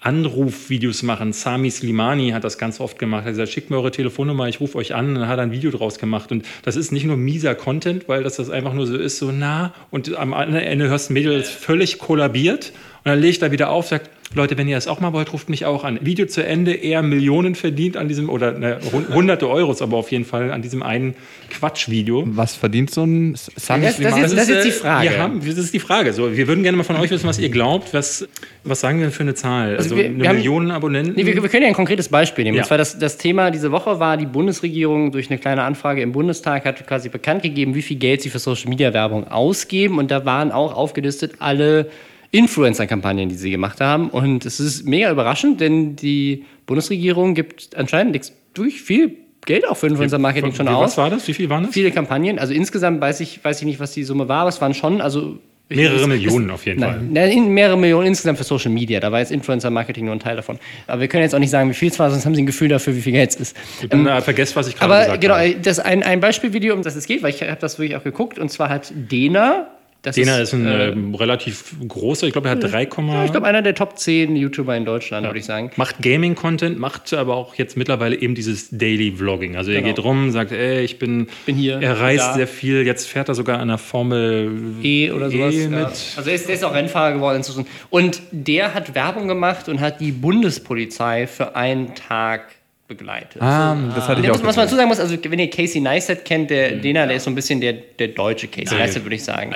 Anrufvideos machen. Sami Slimani hat das ganz oft gemacht. Er hat gesagt, schickt mir eure Telefonnummer, ich rufe euch an. Und dann hat er ein Video draus gemacht. Und das ist nicht nur mieser Content, weil das, das einfach nur so ist, so nah. Und am Ende hörst du ein Mädel, das völlig kollabiert. Und dann legt er wieder auf, sagt, Leute, wenn ihr das auch mal wollt, ruft mich auch an. Video zu Ende, er Millionen verdient an diesem, oder ne, hun- hunderte Euros, aber auf jeden Fall an diesem einen Quatschvideo. Was verdient so ein Sami Das- das ist- das ist die äh, Frage. Wir haben, das ist die Frage. So, wir würden gerne mal von euch wissen, was ihr glaubt. Was, was sagen wir denn für eine Zahl? Also, wir- eine wir haben- Million Abonnenten? Nee, wir, wir können ja ein konkretes Beispiel nehmen. Ja. Und zwar das, das Thema diese Woche war, die Bundesregierung durch eine kleine Anfrage im Bundestag hat quasi bekannt gegeben, wie viel Geld sie für Social Media Werbung ausgeben. Und da waren auch aufgelistet alle Influencer-Kampagnen, die sie gemacht haben. Und es ist mega überraschend, denn die Bundesregierung gibt anscheinend durch viel Geld auch für Influencer-Marketing schon Wie- aus. Was war das? Wie viel waren das? Viele Kampagnen. Also insgesamt weiß ich, weiß ich nicht, was die Summe war, aber es waren schon, also. Mehrere es- Millionen auf jeden Fall. Nein, nein, in- mehrere Millionen insgesamt für Social Media. Da war jetzt Influencer-Marketing nur ein Teil davon. Aber wir können jetzt auch nicht sagen, wie viel es war, sonst haben sie ein Gefühl dafür, wie viel Geld es ist. Dann äh, vergesst, was ich gerade Aber gesagt genau, habe. das ein, ein Beispielvideo, um das es geht, weil ich habe das wirklich auch geguckt, und zwar hat Dena. Das Dena ist ein äh, ähm, relativ großer, ich glaube, er hat 3, ich glaube, einer der Top 10 YouTuber in Deutschland, würde ich sagen. macht Gaming-Content, macht aber auch jetzt mittlerweile eben dieses Daily Vlogging. Also er Genau. geht rum, sagt, ey, ich bin, Bin hier, Er reist da. sehr viel. Jetzt fährt er sogar an der Formel E oder sowas. E ja. mit. Also er ist, der ist auch Rennfahrer geworden inzwischen. Und der hat Werbung gemacht und hat die Bundespolizei für einen Tag begleitet. Ah, das hatte ich Ja, auch was, was man dazu sagen muss, also wenn ihr Casey Neistat kennt, der Dena, der ist so ein bisschen der, der deutsche Casey Neistat, würde ich sagen.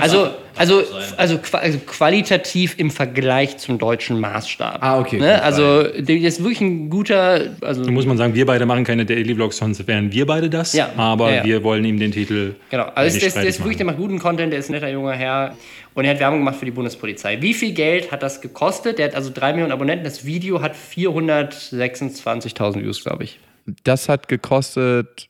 Also, also, also, qua- also qualitativ im Vergleich zum deutschen Maßstab. Ah, okay. Ne? Also der ist wirklich ein guter, also Da muss man sagen, wir beide machen keine Daily Vlogs, sonst wären wir beide das. Ja. Aber Ja, ja. wir wollen ihm den Titel. Genau, nicht also der, ist- der ist wirklich, der macht guten Content, der ist ein netter junger Herr und er hat Werbung gemacht für die Bundespolizei. Wie viel Geld hat das gekostet? Der hat also drei Millionen Abonnenten. Das Video hat 426.000 Views, glaube ich. Das hat gekostet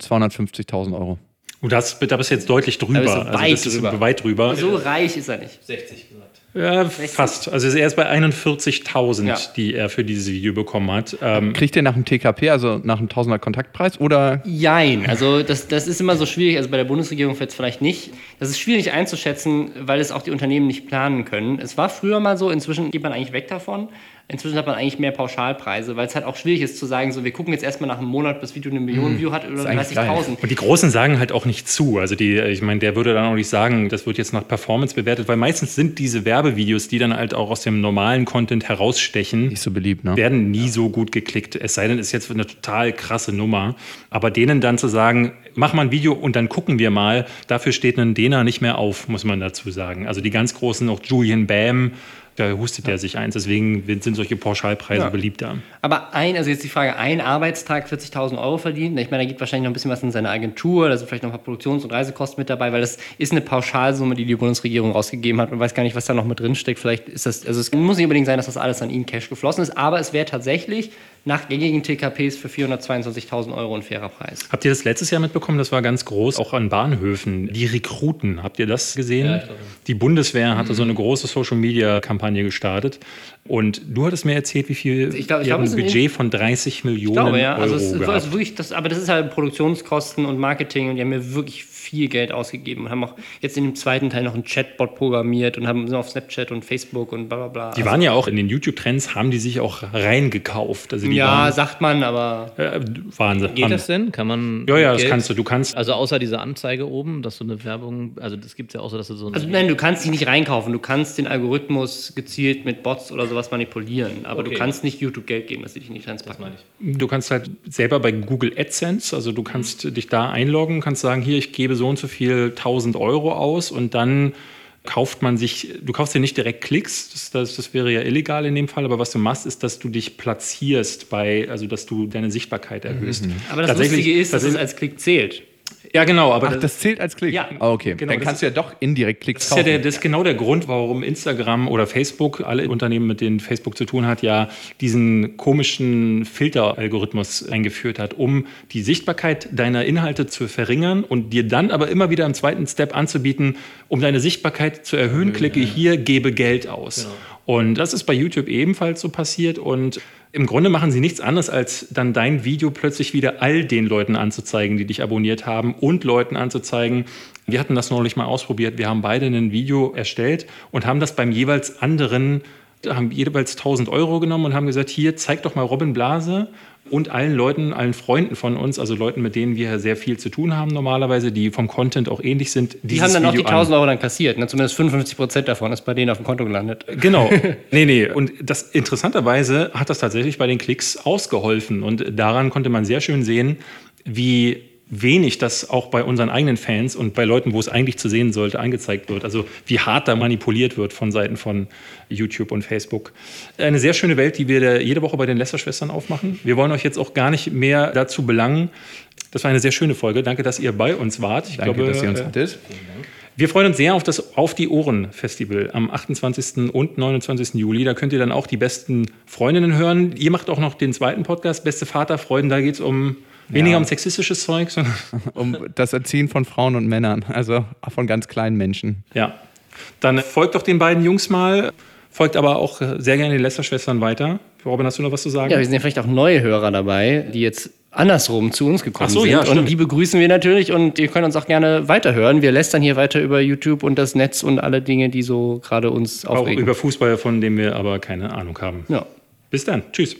250.000 Euro. Und das, da bist du jetzt deutlich drüber. Da bist du weit das ist drüber. weit drüber. So reich ist er nicht. 60 gesagt. Ja, fast. Also er ist bei 41.000, Ja. die er für dieses Video bekommen hat. Ähm, Kriegt ihr nach dem TKP, also nach dem Tausender Kontaktpreis oder Jein, also das, das ist immer so schwierig, also bei der Bundesregierung jetzt vielleicht nicht. Das ist schwierig einzuschätzen, weil es auch die Unternehmen nicht planen können. Es war früher mal so, inzwischen geht man eigentlich weg davon. Inzwischen hat man eigentlich mehr Pauschalpreise, weil es halt auch schwierig ist zu sagen, so wir gucken jetzt erstmal nach einem Monat, bis Video eine Million View hat oder eigentlich geil. 30.000. Und die Großen sagen halt auch nicht zu. Also die, ich meine, der würde dann auch nicht sagen, das wird jetzt nach Performance bewertet, weil meistens sind diese Werbevideos, die dann halt auch aus dem normalen Content herausstechen, nicht so beliebt, ne? werden nie so gut geklickt. Es sei denn, es ist jetzt eine total krasse Nummer. Aber denen dann zu sagen, mach mal ein Video und dann gucken wir mal, dafür steht ein Dena nicht mehr auf, muss man dazu sagen. Also die ganz großen, auch Julian Bam, Da hustet er sich eins. Deswegen sind solche Pauschalpreise Ja. beliebter. Aber ein, also jetzt die Frage, ein Arbeitstag 40.000 Euro verdient. Ich meine, da geht wahrscheinlich noch ein bisschen was in seine Agentur, da sind vielleicht noch ein paar Produktions- und Reisekosten mit dabei, weil das ist eine Pauschalsumme, die die Bundesregierung rausgegeben hat. Man weiß gar nicht, was da noch mit drin steckt. Vielleicht ist das, also es muss nicht unbedingt sein, dass das alles an ihn Cash geflossen ist, aber es wäre tatsächlich nach gängigen TKPs für 422.000 Euro ein fairer Preis. Habt ihr das letztes Jahr mitbekommen? Das war ganz groß, auch an Bahnhöfen. Die Rekruten, habt ihr das gesehen? Ja, die Bundeswehr hatte so eine große Social-Media-Kampagne gestartet. Und du hattest mir erzählt, wie viel Ich glaub- ich glaub, es ein Budget von 30 Millionen Ich glaube, ja. Also, Euro es ist gehabt. also wirklich, das, aber das ist halt Produktionskosten und Marketing und die haben mir wirklich viel Geld ausgegeben und haben auch jetzt in dem zweiten Teil noch einen Chatbot programmiert und haben auf Snapchat und Facebook und bla bla bla. Die waren ja auch in den YouTube-Trends, haben die sich auch reingekauft. Also die ja, waren, sagt man, aber äh, Wahnsinn. Geht Haben- das denn? Kann man. Ja, ja, das Geld- kannst du. Du kannst Also außer dieser Anzeige oben, dass du eine Werbung, also das gibt es ja auch so, dass du so eine. Also nein, du kannst dich nicht reinkaufen. Du kannst den Algorithmus gezielt mit Bots oder sowas manipulieren. Aber du Okay. kannst nicht YouTube Geld geben, dass sie dich nicht reinpacken. meine ich. Du kannst halt selber bei Google AdSense, also du kannst dich da einloggen, kannst sagen, hier, ich gebe so und so viel 1000 Euro aus und dann kauft man sich, du kaufst dir nicht direkt Klicks, das, das, das wäre ja illegal in dem Fall, aber was du machst, ist, dass du dich platzierst bei, also dass du deine Sichtbarkeit erhöhst. Aber das Lustige ist, dass es als Klick zählt. Ja genau, aber Ach, das, das zählt als Klick? Ja. Ah, okay. Genau, Dann kannst du ja doch indirekt Klicks Das ist, ja kaufen. der, das ist genau der Grund, warum Instagram oder Facebook, alle Unternehmen, mit denen Facebook zu tun hat, ja diesen komischen Filteralgorithmus eingeführt hat, um die Sichtbarkeit deiner Inhalte zu verringern und dir dann aber immer wieder im zweiten Step anzubieten, um deine Sichtbarkeit zu erhöhen, klicke hier, gebe Geld aus. Und das ist bei YouTube ebenfalls so passiert und im Grunde machen sie nichts anderes, als dann dein Video plötzlich wieder all den Leuten anzuzeigen, die dich abonniert haben und Leuten anzuzeigen. Wir hatten das neulich mal ausprobiert. Wir haben beide ein Video erstellt und haben das beim jeweils anderen, haben jeweils 1000 Euro genommen und haben gesagt, hier, zeig doch mal Robin Blase und allen Leuten, allen Freunden von uns, also Leuten, mit denen wir sehr viel zu tun haben normalerweise, die vom Content auch ähnlich sind. Die haben dann auch die 1000 Euro dann kassiert. Ne? Zumindest 55 Prozent davon ist bei denen auf dem Konto gelandet. Genau. (laughs) Nee, nee. Und das interessanterweise hat das tatsächlich bei den Klicks ausgeholfen. Und daran konnte man sehr schön sehen, wie wenig das auch bei unseren eigenen Fans und bei Leuten, wo es eigentlich zu sehen sollte, angezeigt wird. Also wie hart da manipuliert wird von Seiten von YouTube und Facebook. Eine sehr schöne Welt, die wir jede Woche bei den Lester-Schwestern aufmachen. Wir wollen euch jetzt auch gar nicht mehr dazu belangen. Das war eine sehr schöne Folge. Danke, dass ihr bei uns wart. Ich Danke, glaube, dass ihr uns äh, hattet. wir freuen uns sehr auf das Auf die Ohren Festival am 28. und 29. Juli. Da könnt ihr dann auch die besten Freundinnen hören. Ihr macht auch noch den zweiten Podcast, Beste Vaterfreuden. Da geht es um weniger um sexistisches Zeug, sondern (laughs) Um das Erziehen von Frauen und Männern, also von ganz kleinen Menschen. ja. Dann folgt doch den beiden Jungs mal. Folgt aber auch sehr gerne den Lester-Schwestern weiter. Robin, hast du noch was zu sagen? Ja, wir sind ja vielleicht auch neue Hörer dabei, die jetzt andersrum zu uns gekommen Ach so, sind. ja, und die begrüßen wir natürlich und ihr könnt uns auch gerne weiterhören. Wir lästern hier weiter über YouTube und das Netz und alle Dinge, die so gerade uns auch aufregen. über Fußball, von dem wir aber keine Ahnung haben. ja. Bis dann. Tschüss.